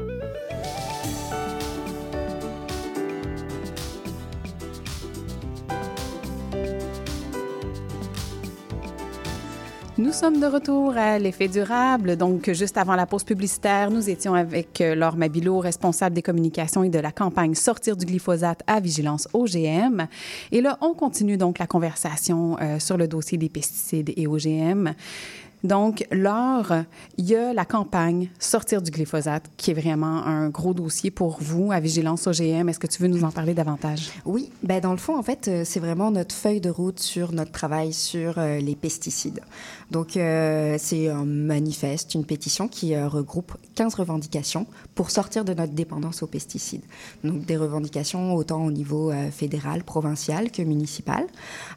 Nous sommes de retour à l'effet durable. Donc, juste avant la pause publicitaire, nous étions avec euh, Laure Mabilo, responsable des communications et de la campagne Sortir du glyphosate à vigilance OGM. Et là, on continue donc la conversation euh, sur le dossier des pesticides et OGM. Donc, lors, il y a la campagne Sortir du glyphosate, qui est vraiment un gros dossier pour vous à Vigilance OGM. Est-ce que tu veux nous en parler davantage? Oui, ben dans le fond, en fait, euh, c'est vraiment notre feuille de route sur notre travail sur euh, les pesticides. Donc, euh, c'est un manifeste, une pétition qui regroupe 15 revendications pour sortir de notre dépendance aux pesticides. Donc, des revendications autant au niveau fédéral, provincial que municipal.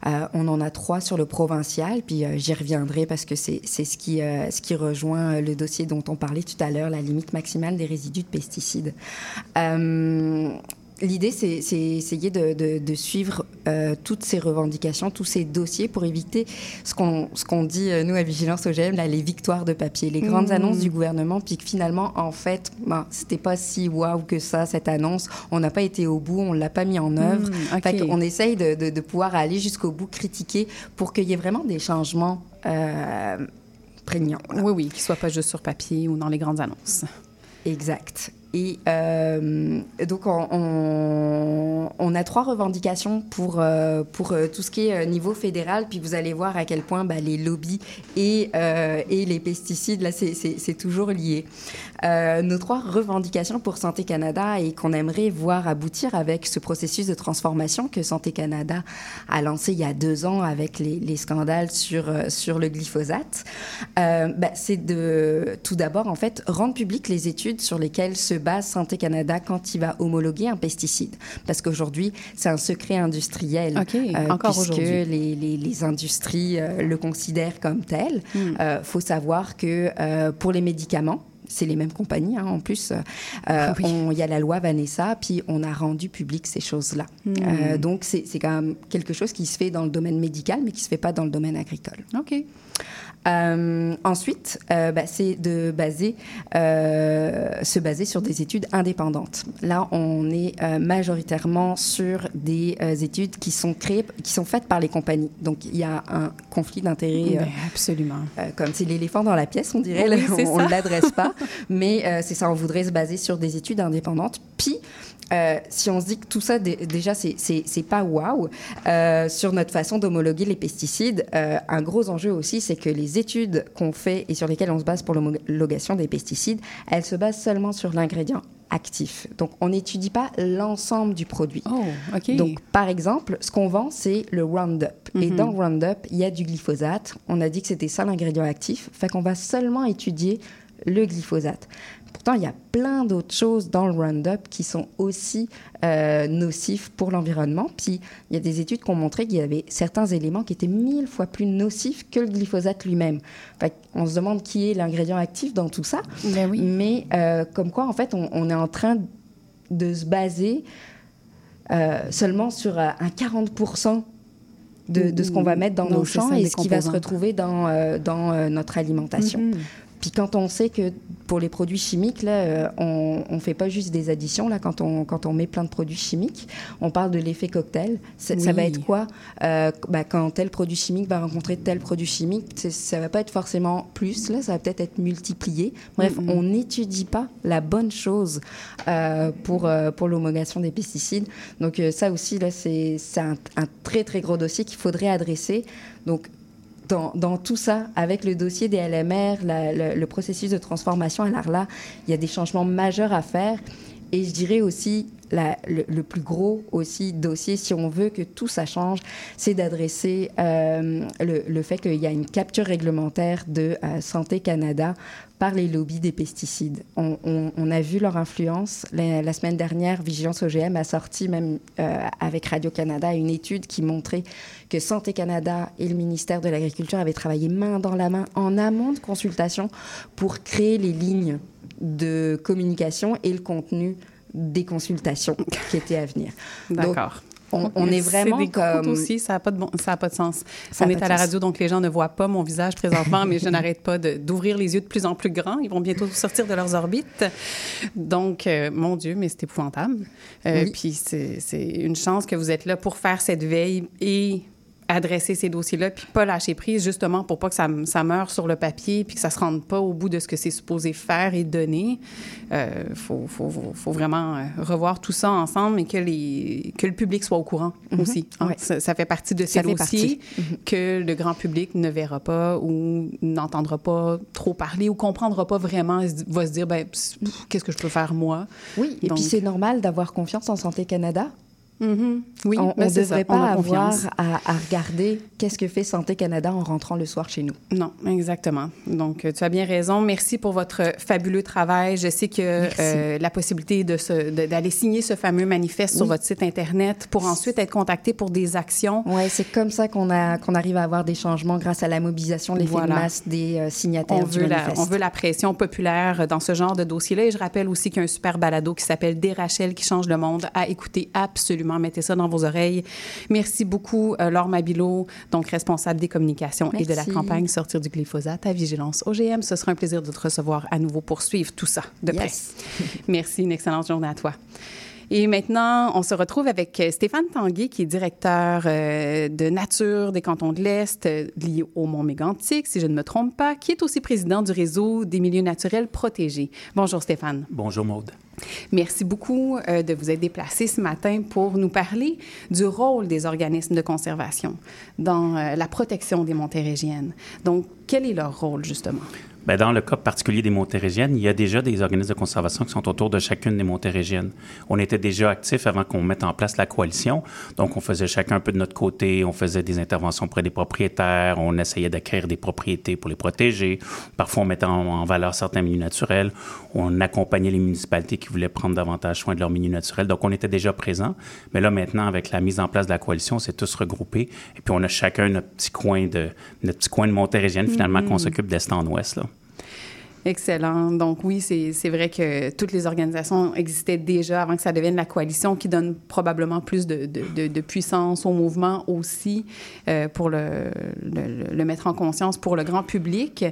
On en a trois sur le provincial, puis j'y reviendrai parce que c'est c'est ce qui, euh, ce qui rejoint le dossier dont on parlait tout à l'heure, la limite maximale des résidus de pesticides. Euh, L'idée, c'est c'est essayer de, de, de suivre euh, toutes ces revendications, tous ces dossiers pour éviter ce qu'on ce qu'on dit, euh, nous, à Vigilance OGM, là, les victoires de papier, les grandes Mmh. annonces du gouvernement, puis que finalement, en fait, ben, c'était pas si waouh que ça, cette annonce. On n'a pas été au bout, on l'a pas mis en œuvre. Mmh, qu'on essaye de, de, de pouvoir aller jusqu'au bout, critiquer, pour qu'il y ait vraiment des changements euh, prégnants. là. Oui, oui, qu'il ne soit pas juste sur papier ou dans les grandes annonces. Exact. Et euh, donc, on, a trois revendications pour, euh, pour euh, tout ce qui est niveau fédéral. Puis vous allez voir à quel point bah, les lobbies et, et les pesticides, là, c'est- toujours lié. Nos trois revendications pour Santé Canada et qu'on aimerait voir aboutir avec ce processus de transformation que Santé Canada a lancé il y a deux ans avec les, les scandales sur, sur le glyphosate, bah, c'est de tout d'abord en fait rendre public les études sur lesquelles se base Santé Canada quand il va homologuer un pesticide. Parce qu'aujourd'hui, c'est un secret industriel. OK, encore puisque les, les, les industries euh, le considèrent comme tel. Il Hmm. faut savoir que euh, pour les médicaments, c'est les mêmes compagnies hein, en plus. Euh, Ah oui. Il y a la loi Vanessa, puis on a rendu public ces choses-là. Hmm. Euh, donc c'est quand même quelque chose qui se fait dans le domaine médical, mais qui se fait pas dans le domaine agricole. OK. Euh, ensuite, euh, bah, c'est de baser, euh, se baser sur des études indépendantes. Là, on est euh, majoritairement sur des euh, études qui sont créées, qui sont faites par les compagnies. Donc, il y a un conflit d'intérêts. euh, absolument. euh, comme c'est l'éléphant dans la pièce, on dirait. Oui, on ne l'adresse pas. Mais euh, c'est ça, on voudrait se baser sur des études indépendantes. Puis, euh, si on se dit que tout ça, dé- déjà, c'est- pas waouh, euh, sur notre façon d'homologuer les pesticides, euh, un gros enjeu aussi, c'est que les études qu'on fait et sur lesquelles on se base pour l'homologation des pesticides, elles se basent seulement sur l'ingrédient actif. Donc, on n'étudie pas l'ensemble du produit. Oh. Donc, par exemple, ce qu'on vend, c'est le Roundup. Et Mhm. dans le Roundup, il y a du glyphosate. On a dit que c'était ça l'ingrédient actif. Fait qu'on va seulement étudier le glyphosate. Pourtant, il y a plein d'autres choses dans le Roundup qui sont aussi euh, nocifs pour l'environnement. Puis, il y a des études qui ont montré qu'il y avait certains éléments qui étaient mille fois plus nocifs que le glyphosate lui-même. On se demande qui est l'ingrédient actif dans tout ça. Ben oui. Mais euh, comme quoi, en fait, on, on est en train de se baser euh, seulement sur euh, un 40 de, de ce qu'on va mettre dans nos champs et ce qui va se retrouver dans, euh, dans euh, notre alimentation. Mhm. Puis quand on sait que pour les produits chimiques, là, euh, on ne fait pas juste des additions là, quand, on, quand on met plein de produits chimiques. On parle de l'effet cocktail. Ça va être quoi Euh, bah, Quand tel produit chimique va rencontrer tel produit chimique, ça va pas être forcément plus, là, ça va peut-être être multiplié. Bref, on n'étudie pas la bonne chose euh, pour, euh, pour l'homologation des pesticides. Donc ça aussi, là, c'est un, un très très gros dossier qu'il faudrait adresser. Donc dans, tout ça, avec le dossier des LMR, le, processus de transformation à l'ARLA, il y a des changements majeurs à faire. Et je dirais aussi, le, plus gros aussi dossier, si on veut que tout ça change, c'est d'adresser euh, le, le fait qu'il y a une capture réglementaire de euh, Santé Canada par les lobbies des pesticides. On, on- on a vu leur influence. La, la semaine dernière, Vigilance OGM a sorti, même euh, avec Radio-Canada, une étude qui montrait que Santé Canada et le ministère de l'Agriculture avaient travaillé main dans la main en amont de consultation pour créer les lignes de communication et le contenu des consultations qui étaient à venir. D'accord. On, on est vraiment des comme... dossiers, ça n'a pas, de bon, ça a pas de sens. Ça on est à la radio, donc les gens ne voient pas mon visage présentement, mais je n'arrête pas d'ouvrir les yeux de plus en plus grands. Ils vont bientôt sortir de leurs orbites. Donc, euh, mon Dieu, mais c'est épouvantable. Euh, Oui. Puis c'est c'est une chance que vous êtes là pour faire cette veille et adresser ces dossiers-là, puis pas lâcher prise, justement pour pas que ça, ça meure sur le papier, puis que ça se rende pas au bout de ce que c'est supposé faire et donner. Il euh, faut, faut, faut, vraiment euh, revoir tout ça ensemble et que, les, que le public soit au courant Mhm. aussi. hein. Ouais. Ça, ça fait partie de ces dossiers. Mhm. que le grand public ne verra pas ou n'entendra pas trop parler ou comprendra pas vraiment, va se dire, ben, qu'est-ce que je peux faire moi? Oui, et Donc- puis c'est normal d'avoir confiance en Santé Canada. Mhm. Oui, on ben, ne ça, devrait pas avoir à, à regarder qu'est-ce que fait Santé Canada en rentrant le soir chez nous. Non, exactement. Donc, tu as bien raison. Merci pour votre fabuleux travail. Je sais que euh, la possibilité d'aller signer ce fameux manifeste sur votre site Internet pour ensuite être contacté pour des actions. Oui, c'est comme ça qu'on a qu'on arrive à avoir des changements grâce à la mobilisation, l'effet Voilà. de masse des euh, signataires On du veut, la, on veut la pression populaire dans ce genre de dossier-là. Et je rappelle aussi qu'il y a un super balado qui s'appelle Des Rachel qui change le monde à écouter absolument. Mettez ça dans vos oreilles. Merci beaucoup, euh, Laure Mabilo, donc responsable des communications et de la campagne Sortir du glyphosate à Vigilance OGM. Ce sera un plaisir de te recevoir à nouveau pour suivre tout ça de près. Yes. Merci, une excellente journée à toi. Et maintenant, on se retrouve avec euh, Stéphane Tanguay, qui est directeur euh, de nature des cantons de l'Est, euh, lié au Mont Mégantic, si je ne me trompe pas, qui est aussi président du réseau des milieux naturels protégés. Bonjour Stéphane. Bonjour Maude. Merci beaucoup euh, de vous être déplacé ce matin pour nous parler du rôle des organismes de conservation dans euh, la protection des montérégiennes. Donc, quel est leur rôle, justement? Ben, dans le cas particulier des montérégiennes, il y a déjà des organismes de conservation qui sont autour de chacune des montérégiennes. On était déjà actifs avant qu'on mette en place la coalition. Donc, on faisait chacun un peu de notre côté. On faisait des interventions auprès des propriétaires. On essayait d'acquérir des propriétés pour les protéger. Parfois, on mettait en, valeur certains milieux naturels. On accompagnait les municipalités qui voulaient prendre davantage soin de leurs milieux naturels. Donc, on était déjà présents. Mais là, maintenant, avec la mise en place de la coalition, on s'est tous regroupés. Et puis, on a chacun notre petit coin de, notre petit coin de montérégienne, finalement, qu'on s'occupe d'est en ouest. Là. Excellent. Donc oui, c'est c'est vrai que toutes les organisations existaient déjà avant que ça devienne la coalition qui donne probablement plus de, de, de- de puissance au mouvement aussi euh, pour le, le, le mettre en conscience pour le grand public.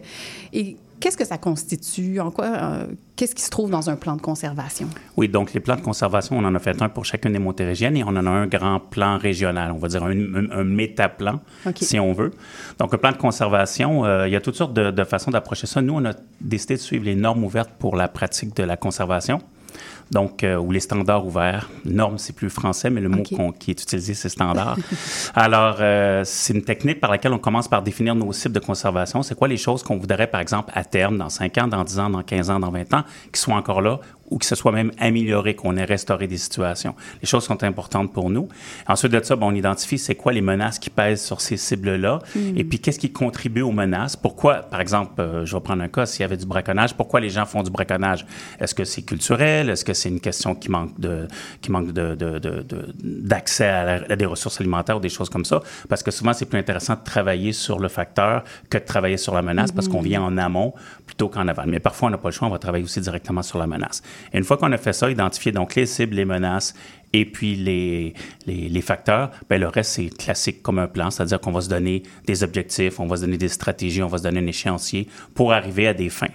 Et qu'est-ce que ça constitue? En quoi? euh, qu'est-ce qui se trouve dans un plan de conservation? Oui, donc les plans de conservation, on en a fait un pour chacune des montérégiennes et on en a un grand plan régional, on va dire un, un, un métaplan, si on veut. Donc, un plan de conservation, euh, il y a toutes sortes de, de façons d'approcher ça. Nous, on a décidé de suivre les normes ouvertes pour la pratique de la conservation. Donc, euh, ou les standards ouverts. Normes, c'est plus français, mais le mot qui est utilisé, c'est standard. Alors, euh, c'est une technique par laquelle on commence par définir nos cibles de conservation. C'est quoi les choses qu'on voudrait, par exemple, à terme, dans 5 ans, dans 10 ans, dans 15 ans, dans 20 ans, qui soient encore là ou que ce soit même amélioré, qu'on ait restauré des situations. Les choses sont importantes pour nous. Ensuite de ça, ben, on identifie c'est quoi les menaces qui pèsent sur ces cibles-là et puis qu'est-ce qui contribue aux menaces? Pourquoi, par exemple, euh, je vais prendre un cas, s'il y avait du braconnage, pourquoi les gens font du braconnage? Est-ce que c'est culturel? Est-ce que c'est une question qui manque de, qui manque de, de- de- de- d'accès à, des ressources alimentaires ou des choses comme ça? Parce que souvent, c'est plus intéressant de travailler sur le facteur que de travailler sur la menace parce qu'on vient en amont plutôt qu'en aval. Mais parfois, on n'a pas le choix, on va travailler aussi directement sur la menace. Et une fois qu'on a fait ça, identifier donc les cibles, les menaces et puis les, les, les facteurs, ben le reste, c'est classique comme un plan, c'est-à-dire qu'on va se donner des objectifs, on va se donner des stratégies, on va se donner un échéancier pour arriver à des fins.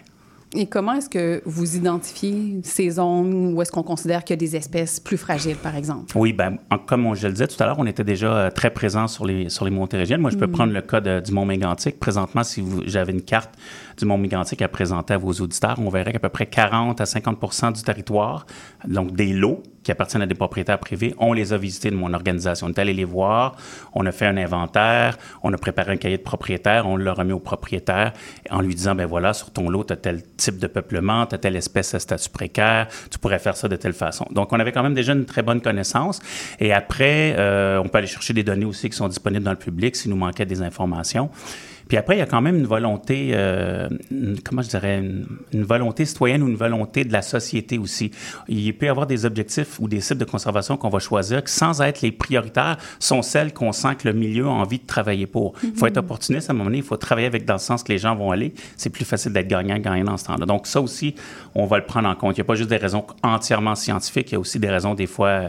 Et comment est-ce que vous identifiez ces zones où est-ce qu'on considère qu'il y a des espèces plus fragiles, par exemple? Oui, ben, en- comme je le disais tout à l'heure, on était déjà euh, très présents sur les, sur les montérégiennes. Moi, je peux prendre le cas de- du Mont Mégantic. Présentement, si j'avais une carte du Mont Mégantic à présenter à vos auditeurs, on verrait qu'à peu près 40 à 50% du territoire, donc des lots qui appartiennent à des propriétaires privés, on les a visités de mon organisation. On est allé les voir, on a fait un inventaire, on a préparé un cahier de propriétaire, on l'a remis au propriétaire en lui disant, ben voilà, sur ton lot, tu as tel type de peuplement, tu as telle espèce à statut précaire, tu pourrais faire ça de telle façon. Donc, on avait quand même déjà une très bonne connaissance. Et après, euh, on peut aller chercher des données aussi qui sont disponibles dans le public s'il nous manquait des informations. Puis après, il y a quand même une volonté, euh, une- comment je dirais, une, une volonté citoyenne ou une volonté de la société aussi. Il peut y avoir des objectifs ou des cibles de conservation qu'on va choisir qui, sans être les prioritaires, sont celles qu'on sent que le milieu a envie de travailler pour. Il faut être opportuniste à un moment donné, il faut travailler avec dans le sens que les gens vont aller. C'est plus facile d'être gagnant-gagnant dans ce temps-là. Donc ça aussi, on va le prendre en compte. Il n'y a pas juste des raisons entièrement scientifiques, il y a aussi des raisons des fois, euh,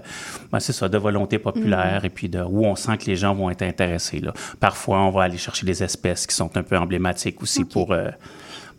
ben, c'est ça, de volonté populaire et puis de, où on sent que les gens vont être intéressés. Là. Parfois, on va aller chercher des espèces qui sont un peu emblématiques aussi pour, euh,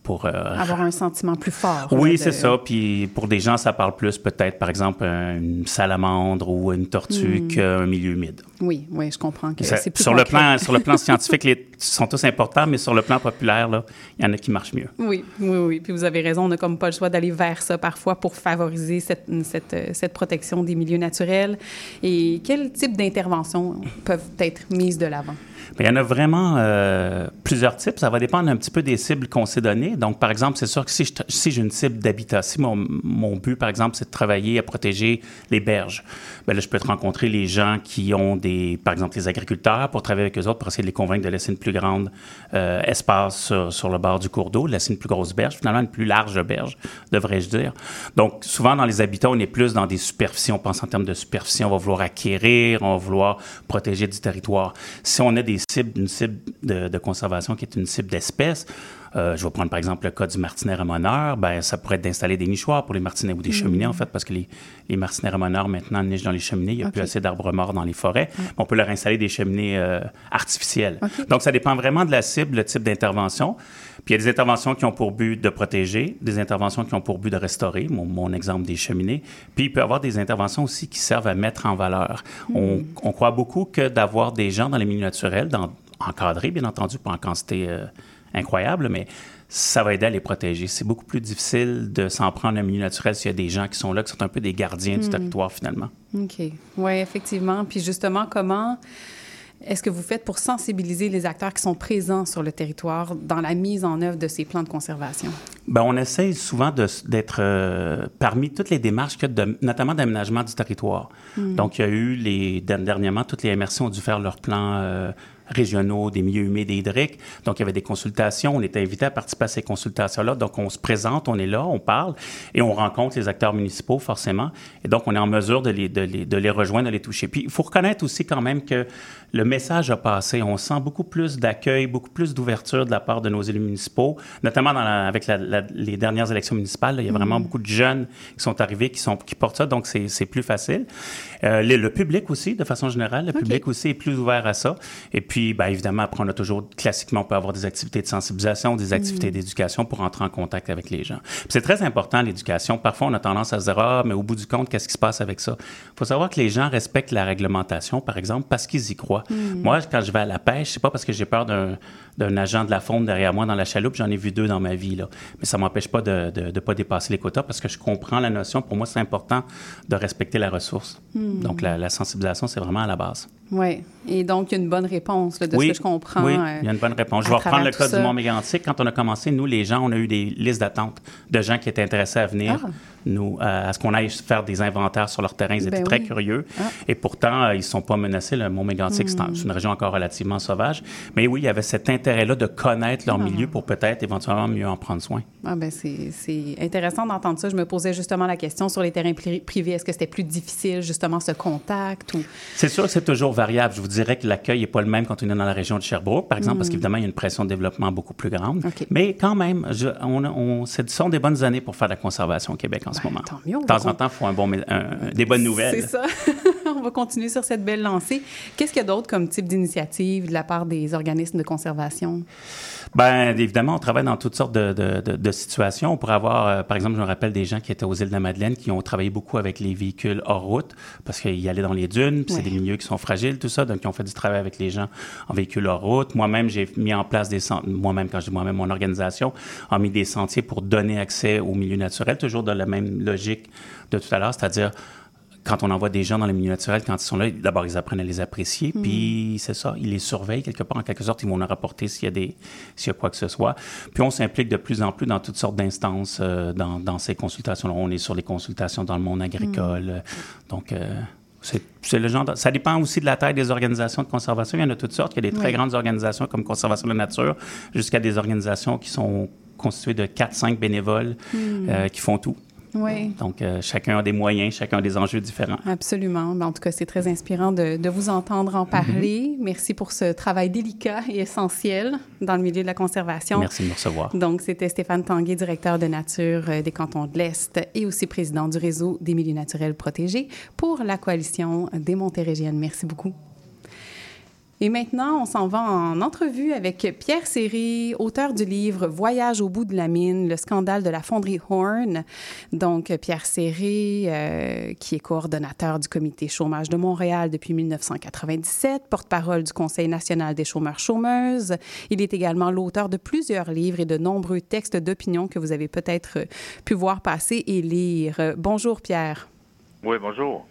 pour euh, avoir un sentiment plus fort. Oui, c'est ça. Puis pour des gens, ça parle plus peut-être, par exemple, une salamandre ou une tortue Mm. qu'un milieu humide. Oui, oui, je comprends que c'est plus sur, le plan, sur le plan scientifique, les sont tous importants, mais sur le plan populaire, là, il y en a qui marchent mieux. Oui, oui, oui. Puis vous avez raison, on n'a comme pas le choix d'aller vers ça parfois pour favoriser cette, cette, euh, cette protection des milieux naturels. Et quel type d'interventions peuvent être mises de l'avant? Mais il y en a vraiment euh, plusieurs types. Ça va dépendre un petit peu des cibles qu'on s'est données. Donc, par exemple, c'est sûr que si, tra- si j'ai une cible d'habitat, si mon, mon but, par exemple, c'est de travailler à protéger les berges, ben là, je peux te rencontrer les gens qui ont des, par exemple, les agriculteurs pour travailler avec eux autres pour essayer de les convaincre de laisser une plus grande euh, espace sur, sur le bord du cours d'eau, de laisser une plus grosse berge, finalement une plus large berge, devrais-je dire. Donc, souvent dans les habitats, on est plus dans des superficies. On pense en termes de superficie. On va vouloir acquérir, on va vouloir protéger du territoire. Si on a des une cible de, de conservation qui est une cible d'espèce, euh, je vais prendre par exemple le cas du martinet ramoneur, ben, ça pourrait être d'installer des nichoirs pour les martinets ou des Mhm. cheminées en fait, parce que les, les martinets ramoneurs maintenant nichent dans les cheminées, il n'y a plus assez d'arbres morts dans les forêts. On peut leur installer des cheminées euh, artificielles. Donc ça dépend vraiment de la cible, le type d'intervention. Puis il y a des interventions qui ont pour but de protéger, des interventions qui ont pour but de restaurer, mon, mon exemple des cheminées. Puis il peut y avoir des interventions aussi qui servent à mettre en valeur. On, Mhm. on croit beaucoup que d'avoir des gens dans les milieux naturels, dans, encadrés bien entendu, pas en quantité euh, incroyable, mais ça va aider à les protéger. C'est beaucoup plus difficile de s'en prendre à un milieu naturel s'il y a des gens qui sont là, qui sont un peu des gardiens du Mhm. territoire finalement. OK. Oui, effectivement. Puis justement, comment est-ce que vous faites pour sensibiliser les acteurs qui sont présents sur le territoire dans la mise en œuvre de ces plans de conservation? Ben, on essaye souvent d'être euh, parmi toutes les démarches, que de- notamment d'aménagement du territoire. Mm. Donc, il y a eu les, der- dernièrement, toutes les MRC ont dû faire leurs plans euh, régionaux des milieux humides et hydriques. Donc, il y avait des consultations. On était invité à participer à ces consultations-là. Donc, on se présente, on est là, on parle et on rencontre les acteurs municipaux, forcément. Et donc, on est en mesure de les, de les, de les rejoindre, de les toucher. Puis, il faut reconnaître aussi quand même que le message a passé. On sent beaucoup plus d'accueil, beaucoup plus d'ouverture de la part de nos élus municipaux, notamment dans la- avec la- la- les dernières élections municipales. là, il y a vraiment Mhm. beaucoup de jeunes qui sont arrivés, qui, sont, qui portent ça, donc c'est plus facile. Euh, le, le public aussi, de façon générale, le public aussi est plus ouvert à ça. Et puis, ben, évidemment, après, on a toujours, classiquement, on peut avoir des activités de sensibilisation, des activités Mhm. d'éducation pour entrer en contact avec les gens. C'est très important, l'éducation. Parfois, on a tendance à se dire, ah, mais au bout du compte, qu'est-ce qui se passe avec ça? Il faut savoir que les gens respectent la réglementation, par exemple, parce qu'ils y croient. Mhm. Moi, quand je vais à la pêche, c'est pas parce que j'ai peur d'un agent de la faune derrière moi dans la chaloupe, j'en ai vu deux dans ma vie, là. Mais ça m'empêche pas de ne pas dépasser les quotas parce que je comprends la notion. Pour moi, c'est important de respecter la ressource. Hmm. Donc, la, la sensibilisation, c'est vraiment à la base. Oui. Et donc, il y a une bonne réponse là, de oui, ce que je comprends. Oui, euh, il y a une bonne réponse. Je vais reprendre le cas du ça. Mont Mégantic. Quand on a commencé, nous, les gens, on a eu des listes d'attente de gens qui étaient intéressés à venir, Ah. nous, à, à ce qu'on aille faire des inventaires sur leur terrain. Ils étaient Ben très oui. curieux. Ah. Et pourtant, euh, ils ne sont pas menacés. Le Mont Mégantic, c'est un- Hmm. c'est une région encore relativement sauvage. Mais oui, il y avait cet intérêt-là de connaître leur Ah. milieu pour peut-être éventuellement mieux en prendre soin. Ah ben c'est c'est intéressant d'entendre ça. Je me posais justement la question sur les terrains pri- privés. Est-ce que c'était plus difficile, justement, ce contact? Ou... C'est sûr que c'est toujours variable. Je vous dirais que l'accueil n'est pas le même quand on est dans la région de Sherbrooke, par exemple, parce Mhm. qu'évidemment, il y a une pression de développement beaucoup plus grande. Mais quand même, je, on, on, ce sont des bonnes années pour faire de la conservation au Québec en ce moment. Ben, mieux, de temps en temps, il faut un bon, mé- un- des bonnes nouvelles. C'est ça. On va continuer sur cette belle lancée. Qu'est-ce qu'il y a d'autre comme type d'initiative de la part des organismes de conservation? Bien, évidemment, on travaille dans toutes sortes de, de- de- de situations. On pourrait avoir, euh, par exemple, je me rappelle des gens qui étaient aux îles de la Madeleine qui ont travaillé beaucoup avec les véhicules hors route parce qu'ils allaient dans les dunes, puis c'est des milieux qui sont fragiles, tout ça. Donc, ils ont fait du travail avec les gens en véhicule hors route. Moi-même, j'ai mis en place des sentiers. Moi-même, quand je dis moi-même, mon organisation a mis des sentiers pour donner accès au milieu naturel, toujours dans la même logique de tout à l'heure, c'est-à-dire quand on envoie des gens dans les milieux naturels, quand ils sont là, d'abord, ils apprennent à les apprécier, Mhm. puis c'est ça, ils les surveillent quelque part. En quelque sorte, ils vont leur rapporter s'il y a, des, s'il y a quoi que ce soit. Puis on s'implique de plus en plus dans toutes sortes d'instances euh, dans, dans ces consultations. On est sur les consultations dans le monde agricole. Euh, Donc, euh, c'est, le genre de- Ça dépend aussi de la taille des organisations de conservation. Il y en a toutes sortes. Il y a des très Oui. grandes organisations comme Conservation de la nature, jusqu'à des organisations qui sont constituées de 4-5 bénévoles Mhm. euh, qui font tout. Oui. Donc, euh, chacun a des moyens, chacun a des enjeux différents. Absolument. Ben, en tout cas, c'est très inspirant de, de vous entendre en parler. Merci pour ce travail délicat et essentiel dans le milieu de la conservation. Merci de me recevoir. Donc, c'était Stéphane Tanguay, directeur de nature euh, des cantons de l'Est et aussi président du réseau des milieux naturels protégés pour la coalition des Montérégiennes. Merci beaucoup. Et maintenant, on s'en va en entrevue avec Pierre Séré, auteur du livre Voyage au bout de la mine, le scandale de la fonderie Horn. Donc, Pierre Séré, euh, qui est coordonnateur du comité chômage de Montréal depuis 1997, porte-parole du Conseil national des chômeurs-chômeuses. Il est également l'auteur de plusieurs livres et de nombreux textes d'opinion que vous avez peut-être pu voir passer et lire. Bonjour, Pierre. Oui, bonjour.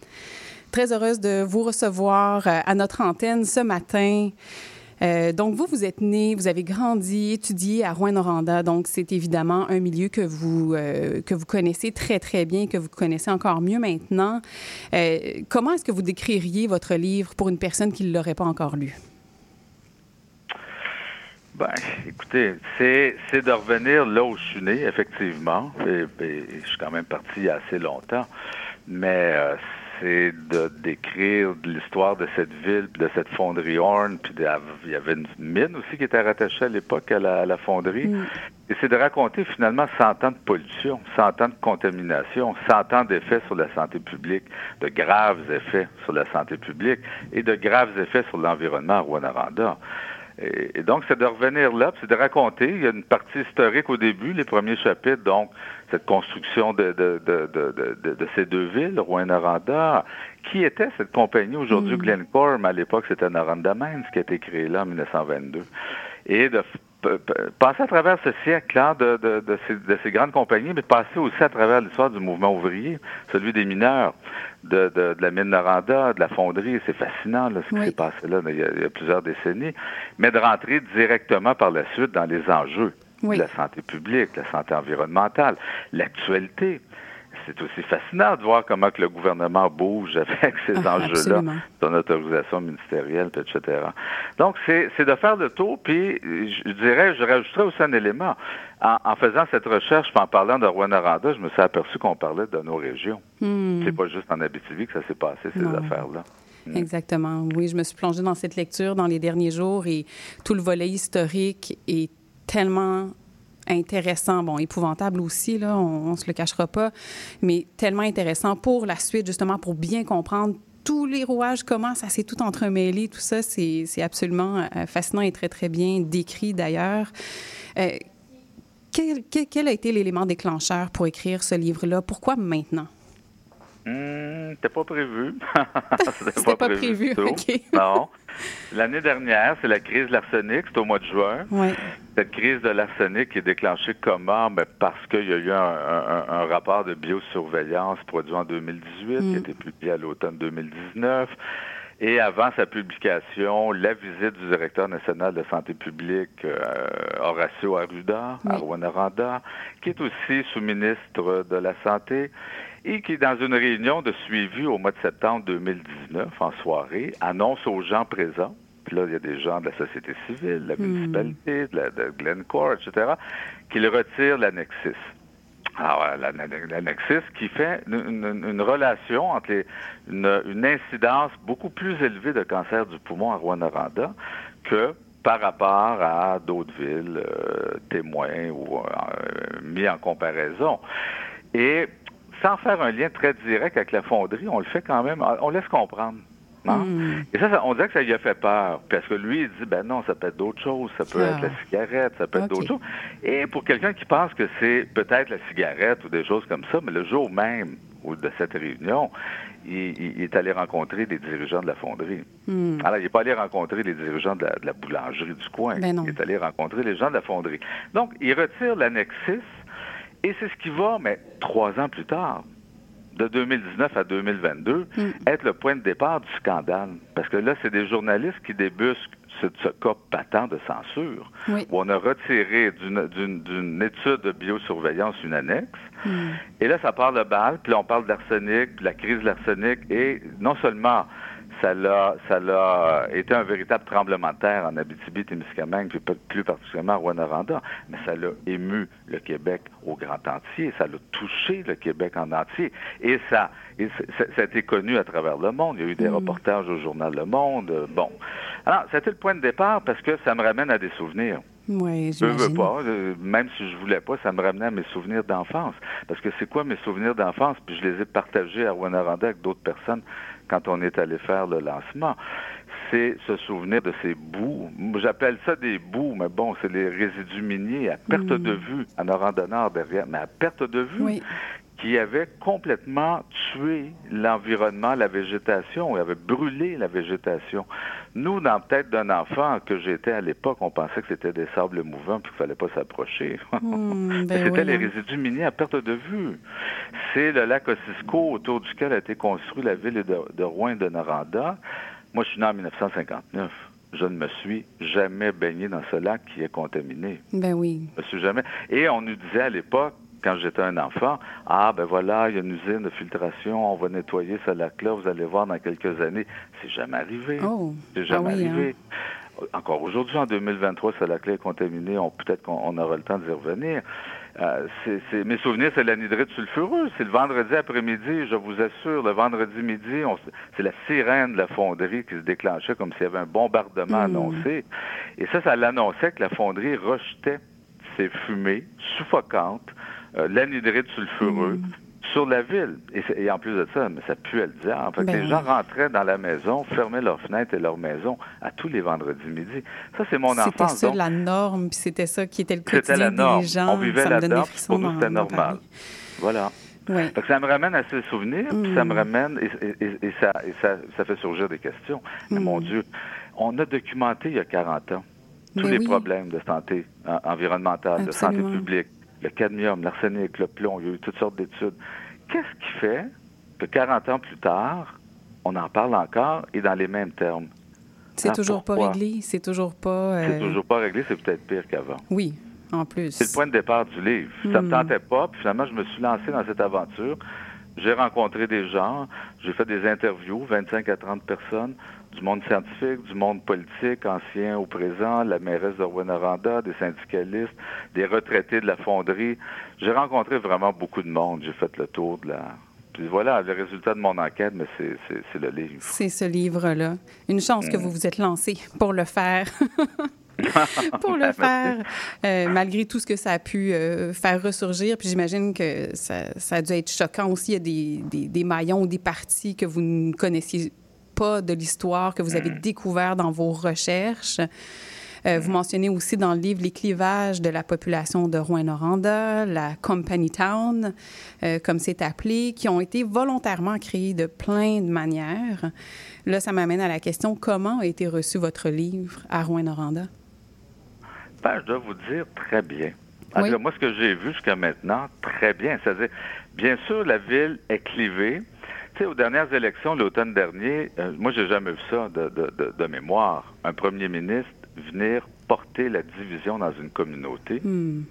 Très heureuse de vous recevoir euh, à notre antenne ce matin. Euh, donc, vous, vous êtes né, vous avez grandi, étudié à Rouen-Noranda. Donc, c'est évidemment un milieu que vous, euh, que vous connaissez très, très bien, que vous connaissez encore mieux maintenant. comment est-ce que vous décririez votre livre pour une personne qui ne l'aurait pas encore lu? Ben, écoutez, c'est, de revenir là où je suis né, effectivement. Je suis quand même parti il y a assez longtemps. Mais c'est de décrire l'histoire de cette ville, de cette fonderie Horn, puis il y avait une mine aussi qui était rattachée à l'époque à la, fonderie. Mm. Et c'est de raconter finalement 100 ans de pollution, 100 ans de contamination, 100 ans d'effets sur la santé publique, de graves effets sur la santé publique et de graves effets sur l'environnement à Rwanda. Et, donc, c'est de revenir là, c'est de raconter. Il y a une partie historique au début, les premiers chapitres, donc cette construction de, de, de, de, ces deux villes, Rouen-Noranda. Qui était cette compagnie aujourd'hui, mm. Glencore, mais à l'époque, c'était Noranda Mines qui a été créée là en 1922. Et de passer à travers ce siècle-là de, de, de, ces, de, ces, grandes compagnies, mais passer aussi à travers l'histoire du mouvement ouvrier, celui des mineurs, de, de, la mine Noranda, de la fonderie. C'est fascinant là, ce qui s'est passé là il y, a, plusieurs décennies. Mais de rentrer directement par la suite dans les enjeux de la santé publique, la santé environnementale, l'actualité c'est aussi fascinant de voir comment que le gouvernement bouge avec ces ah, enjeux-là, son autorisation ministérielle, etc. Donc, c'est de faire le tour, puis je dirais, je rajouterais aussi un élément. En, faisant cette recherche, en parlant de Rwanda, je me suis aperçu qu'on parlait de nos régions. Hmm. C'est pas juste en Abitibi que ça s'est passé, ces affaires-là. Hmm. Exactement. Oui, je me suis plongée dans cette lecture dans les derniers jours et tout le volet historique est tellement intéressant, bon, épouvantable aussi, là, on, ne se le cachera pas, mais tellement intéressant pour la suite, justement, pour bien comprendre tous les rouages, comment ça s'est tout entremêlé, tout ça, c'est absolument euh, fascinant et très, très bien décrit d'ailleurs. Euh, quel, quel, a été l'élément déclencheur pour écrire ce livre-là? Pourquoi maintenant? Hum, c'était pas prévu. c'était pas, prévu, OK. non. L'année dernière, c'est la crise de l'arsenic, c'est au mois de juin. Cette crise de l'arsenic est déclenchée comment? Ben parce qu'il y a eu un, rapport de biosurveillance produit en 2018 qui a mm. été publié à l'automne 2019. Et avant sa publication, la visite du directeur national de santé publique, euh, Horacio Arruda, à Rwanda, qui est aussi sous-ministre de la Santé, et qui, dans une réunion de suivi au mois de septembre 2019, en soirée, annonce aux gens présents, puis là, il y a des gens de la société civile, de la hmm. municipalité, de, la, de Glencore, etc., qu'il retire l'annexis. Alors, l'annexis qui fait une, relation entre une, incidence beaucoup plus élevée de cancer du poumon à Rwanda que par rapport à d'autres villes euh, témoins ou euh, mis en comparaison. Et sans faire un lien très direct avec la fonderie, on le fait quand même, on laisse comprendre. Hmm. Et ça, on dirait que ça lui a fait peur. Parce que lui, il dit, ben non, ça peut être d'autres choses. Ça peut être la cigarette, ça peut être d'autres choses. Et pour quelqu'un qui pense que c'est peut-être la cigarette ou des choses comme ça, mais le jour même de cette réunion, il, est allé rencontrer des dirigeants de la fonderie. Hmm. Alors, il n'est pas allé rencontrer les dirigeants de la, boulangerie du coin. Ben il est allé rencontrer les gens de la fonderie. Donc, il retire l'annexis et c'est ce qui va, mais trois ans plus tard, de 2019 à 2022, mm. être le point de départ du scandale. Parce que là, c'est des journalistes qui débusquent ce, ce cas patent de censure, où on a retiré d'une étude de biosurveillance une annexe. Mm. Et là, ça parle de balle, puis là, on parle d'arsenic, de la crise de l'arsenic, et non seulement ça l'a, ça l'a été un véritable tremblement de terre en Abitibi-Témiscamingue, puis plus particulièrement à Rwanda, mais ça l'a ému le Québec au grand entier, ça l'a touché le Québec en entier, et ça, ça, a été connu à travers le monde. Il y a eu des mm. reportages au journal Le Monde. Bon, alors c'était le point de départ parce que ça me ramène à des souvenirs. Oui, je veux pas, euh, même si je voulais pas, ça me ramenait à mes souvenirs d'enfance. Parce que c'est quoi mes souvenirs d'enfance? Puis je les ai partagés à Rwanda avec d'autres personnes quand on est allé faire le lancement. c'est se souvenir de ces bouts. J'appelle ça des bouts, mais bon, c'est les résidus miniers à perte de vue, en Noranda derrière, mais à perte de vue, qui avaient complètement tué l'environnement, la végétation, et avaient brûlé la végétation. Nous, dans la tête d'un enfant que j'étais à l'époque, on pensait que c'était des sables mouvants puis qu'il fallait pas s'approcher. Ben c'était les résidus miniers à perte de vue. C'est le lac Ossisco autour duquel a été construit la ville de, de Rouen de Noranda. Moi, je suis né en 1959 je ne me suis jamais baigné dans ce lac qui est contaminé. Ben oui. Je me suis jamais. Et on nous disait à l'époque, quand j'étais un enfant, ah ben voilà, il y a une usine de filtration, on va nettoyer ce lac-là, vous allez voir dans quelques années. C'est jamais arrivé. Oh. C'est jamais ah hein. arrivé. Encore aujourd'hui, en 2023, ce lac-là est contaminé. peut-être qu'on aura le temps d'y revenir. Euh, mes souvenirs, c'est l'anhydrite sulfureuse. C'est le vendredi après-midi, je vous assure, le vendredi midi, c'est la sirène de la fonderie qui se déclenchait comme s'il y avait un bombardement hmm. annoncé. Et ça, ça l'annonçait que la fonderie rejetait ces fumées suffocantes, euh, l'anhydrite sulfureux. Hmm sur la ville. Et, en plus de ça, mais ça puait le diable. Fait ben les gens rentraient dans la maison, fermaient leurs fenêtres et leur maison à tous les vendredis midi. Ça, c'est mon enfance. C'était ça la norme, puis c'était ça qui était le quotidien des gens. On vivait la norme, pour nous, c'était normal. Voilà. ça me ramène à ces souvenirs, puis ça me mm. ramène, et, ça, ça, fait surgir des questions. Mais mon mm. Dieu, on a documenté il y a 40 ans tous ben les problèmes de santé environnementale, de santé publique, le cadmium, l'arsenic, le plomb, il y a eu toutes sortes d'études. Qu'est-ce qui fait que 40 ans plus tard, on en parle encore et dans les mêmes termes? C'est toujours pas réglé, c'est toujours pas... C'est euh, toujours pas réglé, c'est peut-être pire qu'avant. Oui, en plus. C'est le point de départ du livre. Ça me hmm. tentait pas, puis finalement, je me suis lancé dans cette aventure. J'ai rencontré des gens, j'ai fait des interviews, 25 à 30 personnes, du monde scientifique, du monde politique, ancien ou présent, la mairesse de Rwanda, des syndicalistes, des retraités de la fonderie. J'ai rencontré vraiment beaucoup de monde. J'ai fait le tour de la, puis voilà, le résultat de mon enquête, mais c'est le livre. C'est ce livre-là. Une chance que mm. vous vous êtes lancé pour le faire. pour le faire, euh, malgré tout ce que ça a pu euh, faire ressurgir. Puis j'imagine que ça, a dû être choquant aussi. Il y a des, des, des maillons ou des parties que vous ne connaissiez de l'histoire que vous avez mm. découvert dans vos recherches. Euh, vous mm. mentionnez aussi dans le livre les clivages de la population de Rouen-Noranda, la Company Town, euh, comme c'est appelé, qui ont été volontairement créés de plein de manières. Là, ça m'amène à la question comment a été reçu votre livre à Rouen-Noranda? Ben, je dois vous dire très bien. moi, ce que j'ai vu jusqu'à maintenant, très bien. C'est-à-dire, bien sûr, la ville est clivée aux dernières élections, l'automne dernier, moi, euh, moi, j'ai jamais vu ça de, mémoire. Un premier ministre venir porter la division dans une communauté. Hmm.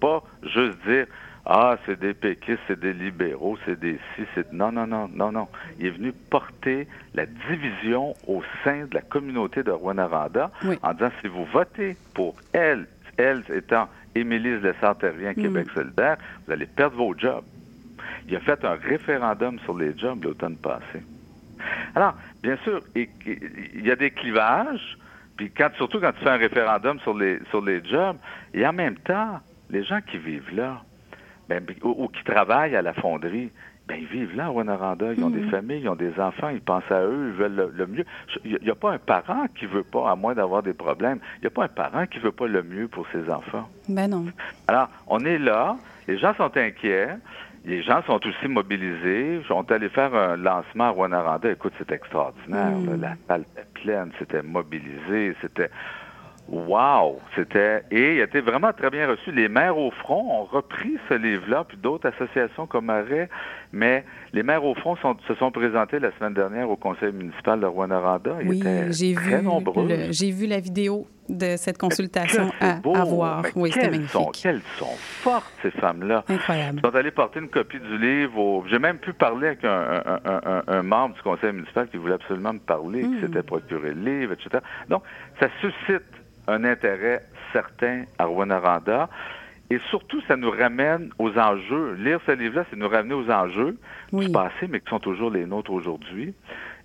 Pas juste dire Ah, c'est des péquistes, c'est des libéraux, c'est des si, c'est. Non, non, non, non, non. Il est venu porter la division au sein de la communauté de Rwanda en disant si vous votez pour elle, elle étant Émilie Lessard-Terrien, Québec hmm. solidaire, vous allez perdre vos jobs. Il a fait un référendum sur les jobs l'automne passé. Alors, bien sûr, il y a des clivages, puis quand, surtout quand tu fais un référendum sur les, sur les jobs, et en même temps, les gens qui vivent là, ben, ou, qui travaillent à la fonderie, ben, ils vivent là, à Rwanda. Ils ont des mhm. familles, ils ont des enfants, ils pensent à eux, ils veulent le, mieux. Il n'y a pas un parent qui veut pas, à moins d'avoir des problèmes, il n'y a pas un parent qui veut pas le mieux pour ses enfants. Ben non. Alors, on est là, les gens sont inquiets, les gens sont aussi mobilisés. On est allé faire un lancement à Rwanda. Écoute, c'est extraordinaire. Mm. La salle était pleine, c'était mobilisé, c'était Wow! C'était. Et il a été vraiment très bien reçu. Les maires au front ont repris ce livre-là, puis d'autres associations comme Arrêt, mais les maires au front se sont présentés la semaine dernière au conseil municipal de Rwanda. Ils oui, j'ai vu, j'ai vu la vidéo de cette consultation à, voir. oui, c'était magnifique. Sont, quelles sont fortes, ces femmes-là. Incroyable. Ils sont allés porter une copie du livre. J'ai même pu parler avec un, membre du conseil municipal qui voulait absolument me parler, qui hmm. s'était procuré le livre, etc. Donc, ça suscite un intérêt certain à Rwanda. Et surtout, ça nous ramène aux enjeux. Lire ce livre-là, c'est nous ramener aux enjeux du passé, mais qui sont toujours les nôtres aujourd'hui,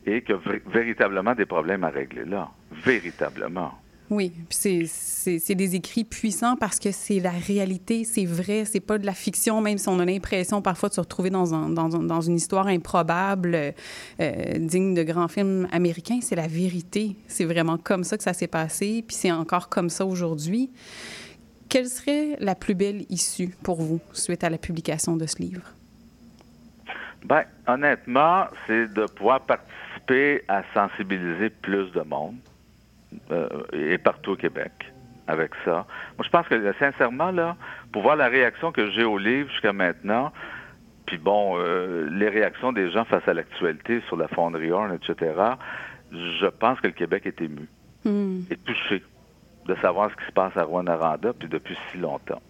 et que véritablement des problèmes à régler là. Véritablement. Oui, puis c'est des écrits puissants parce que c'est la réalité, c'est vrai, c'est pas de la fiction, même si on a l'impression parfois de se retrouver dans, un, dans, dans une histoire improbable, euh, digne de grands films américains. C'est la vérité. C'est vraiment comme ça que ça s'est passé, puis c'est encore comme ça aujourd'hui. Quelle serait la plus belle issue pour vous suite à la publication de ce livre? Bien, honnêtement, c'est de pouvoir participer à sensibiliser plus de monde euh, et partout au Québec avec ça. Moi, je pense que sincèrement, là, pour voir la réaction que j'ai au livre jusqu'à maintenant, puis bon, euh, les réactions des gens face à l'actualité sur la fonderie Horn, etc., je pense que le Québec est ému hmm. et touché de savoir ce qui se passe à Rwanda, puis depuis si longtemps.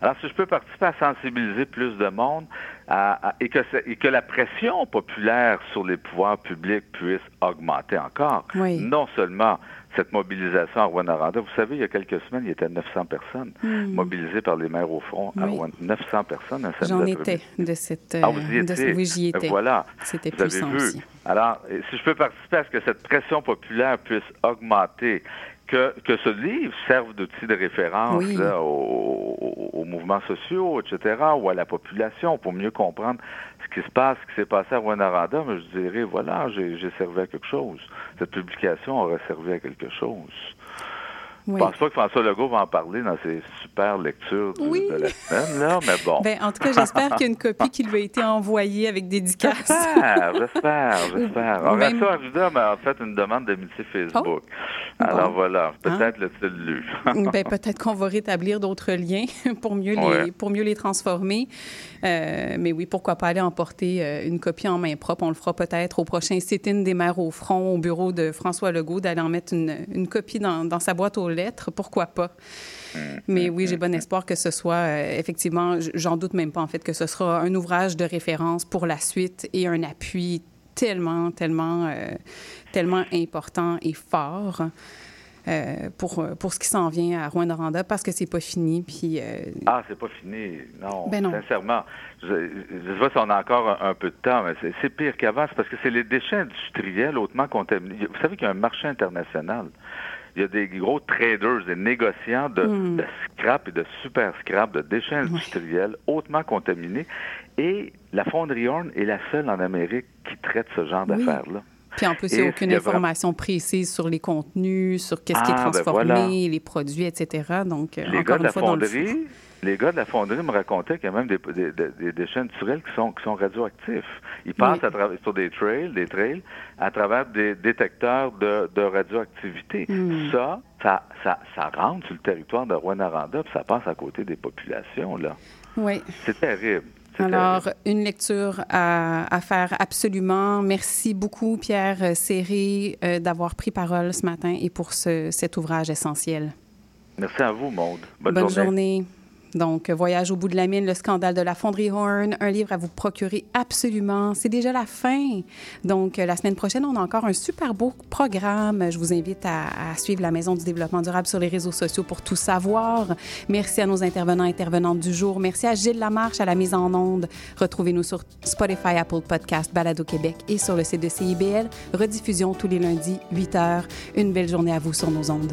Alors, si je peux participer à sensibiliser plus de monde et, que et, que la pression populaire sur les pouvoirs publics puisse augmenter encore, non seulement cette mobilisation à Rwanda. Vous savez, il y a quelques semaines, il y était 900 personnes hmm. mobilisées par les maires au front à Rwanda. 900 personnes un J'en étais de cette... Ah, vous y étiez? oui, j'y étais. Voilà. C'était puissant aussi. Alors, si je peux participer à ce que cette pression populaire puisse augmenter que, que ce livre serve d'outil de référence aux, mouvements sociaux, etc., ou à la population pour mieux comprendre ce qui se passe, ce qui s'est passé à Rwanda, mais je dirais, voilà, j'ai servi à quelque chose. Cette publication aurait servi à quelque chose. Je ne pense pas que François Legault va en parler dans ses super lectures de la semaine, là, mais bon. Ben, en tout cas, j'espère qu'il y a une copie qui lui a été envoyée avec dédicace. J'espère, j'espère, j'espère. Horacio Arruda m'a fait une demande d'amitié Facebook. Oh. Alors voilà, peut-être hein? le lu. ben, peut-être qu'on va rétablir d'autres liens pour mieux, les, pour mieux les transformer. Euh, mais oui, pourquoi pas aller emporter euh, une copie en main propre. On le fera peut-être au prochain sit-in des maires au front, au bureau de François Legault, d'aller en mettre une, une copie dans, dans sa boîte aux pourquoi pas? Mm, Mais mm, oui, j'ai mm, bon espoir que ce soit euh, effectivement, j'en doute même pas en fait, que ce sera un ouvrage de référence pour la suite et un appui tellement, tellement, euh, tellement important et fort. Euh, pour, pour ce qui s'en vient à Rwanda parce que c'est pas fini. Puis, Ah, c'est pas fini. Non, ben non. sincèrement. Je ne sais pas si on a encore un, peu de temps, mais c'est pire qu'avant. C'est parce que c'est les déchets industriels hautement contaminés. Vous savez qu'il y a un marché international il y a des gros traders, des négociants de, hmm. scrap et de super scrap, de déchets industriels hautement contaminés. Et la fonderie Horn est la seule en Amérique qui traite ce genre d'affaires-là. Puis en plus, il n'y a aucune information précise sur les contenus, sur qu'est-ce qui est ah, ben transformé, les produits, etc. Donc, euh, encore une fois, dans le les gars de la fonderie me racontaient qu'il y a même des, déchets naturels qui sont, qui sont radioactifs. Ils passent à travers, sur des trails, des trails, à travers des détecteurs de, radioactivité. Hmm. Ça, ça, ça, rentre sur le territoire de Rwanda, puis ça passe à côté des populations, là. Oui. C'est terrible. Alors, une lecture à, faire absolument. Merci beaucoup, Pierre Serré, euh, d'avoir pris parole ce matin et pour cet ouvrage essentiel. Merci à vous, Maude. Bonne, journée. Donc, Voyage au bout de la mine, le scandale de la fonderie Horn, un livre à vous procurer absolument. C'est déjà la fin. Donc, la semaine prochaine, on a encore un super beau programme. Je vous invite à, suivre la Maison du développement durable sur les réseaux sociaux pour tout savoir. Merci à nos intervenants et intervenantes du jour. Merci à Gilles Lamarche à la mise en onde. Retrouvez-nous sur Spotify, Apple Podcast, Balado Québec et sur le site de CIBL. Rediffusion tous les lundis, 8 h. Une belle journée à vous sur nos ondes.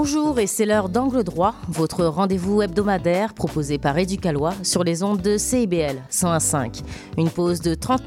Bonjour et c'est l'heure d'Angle droit, votre rendez-vous hebdomadaire proposé par Éducalois sur les ondes de CIBL 101.5. Une pause de 30 minutes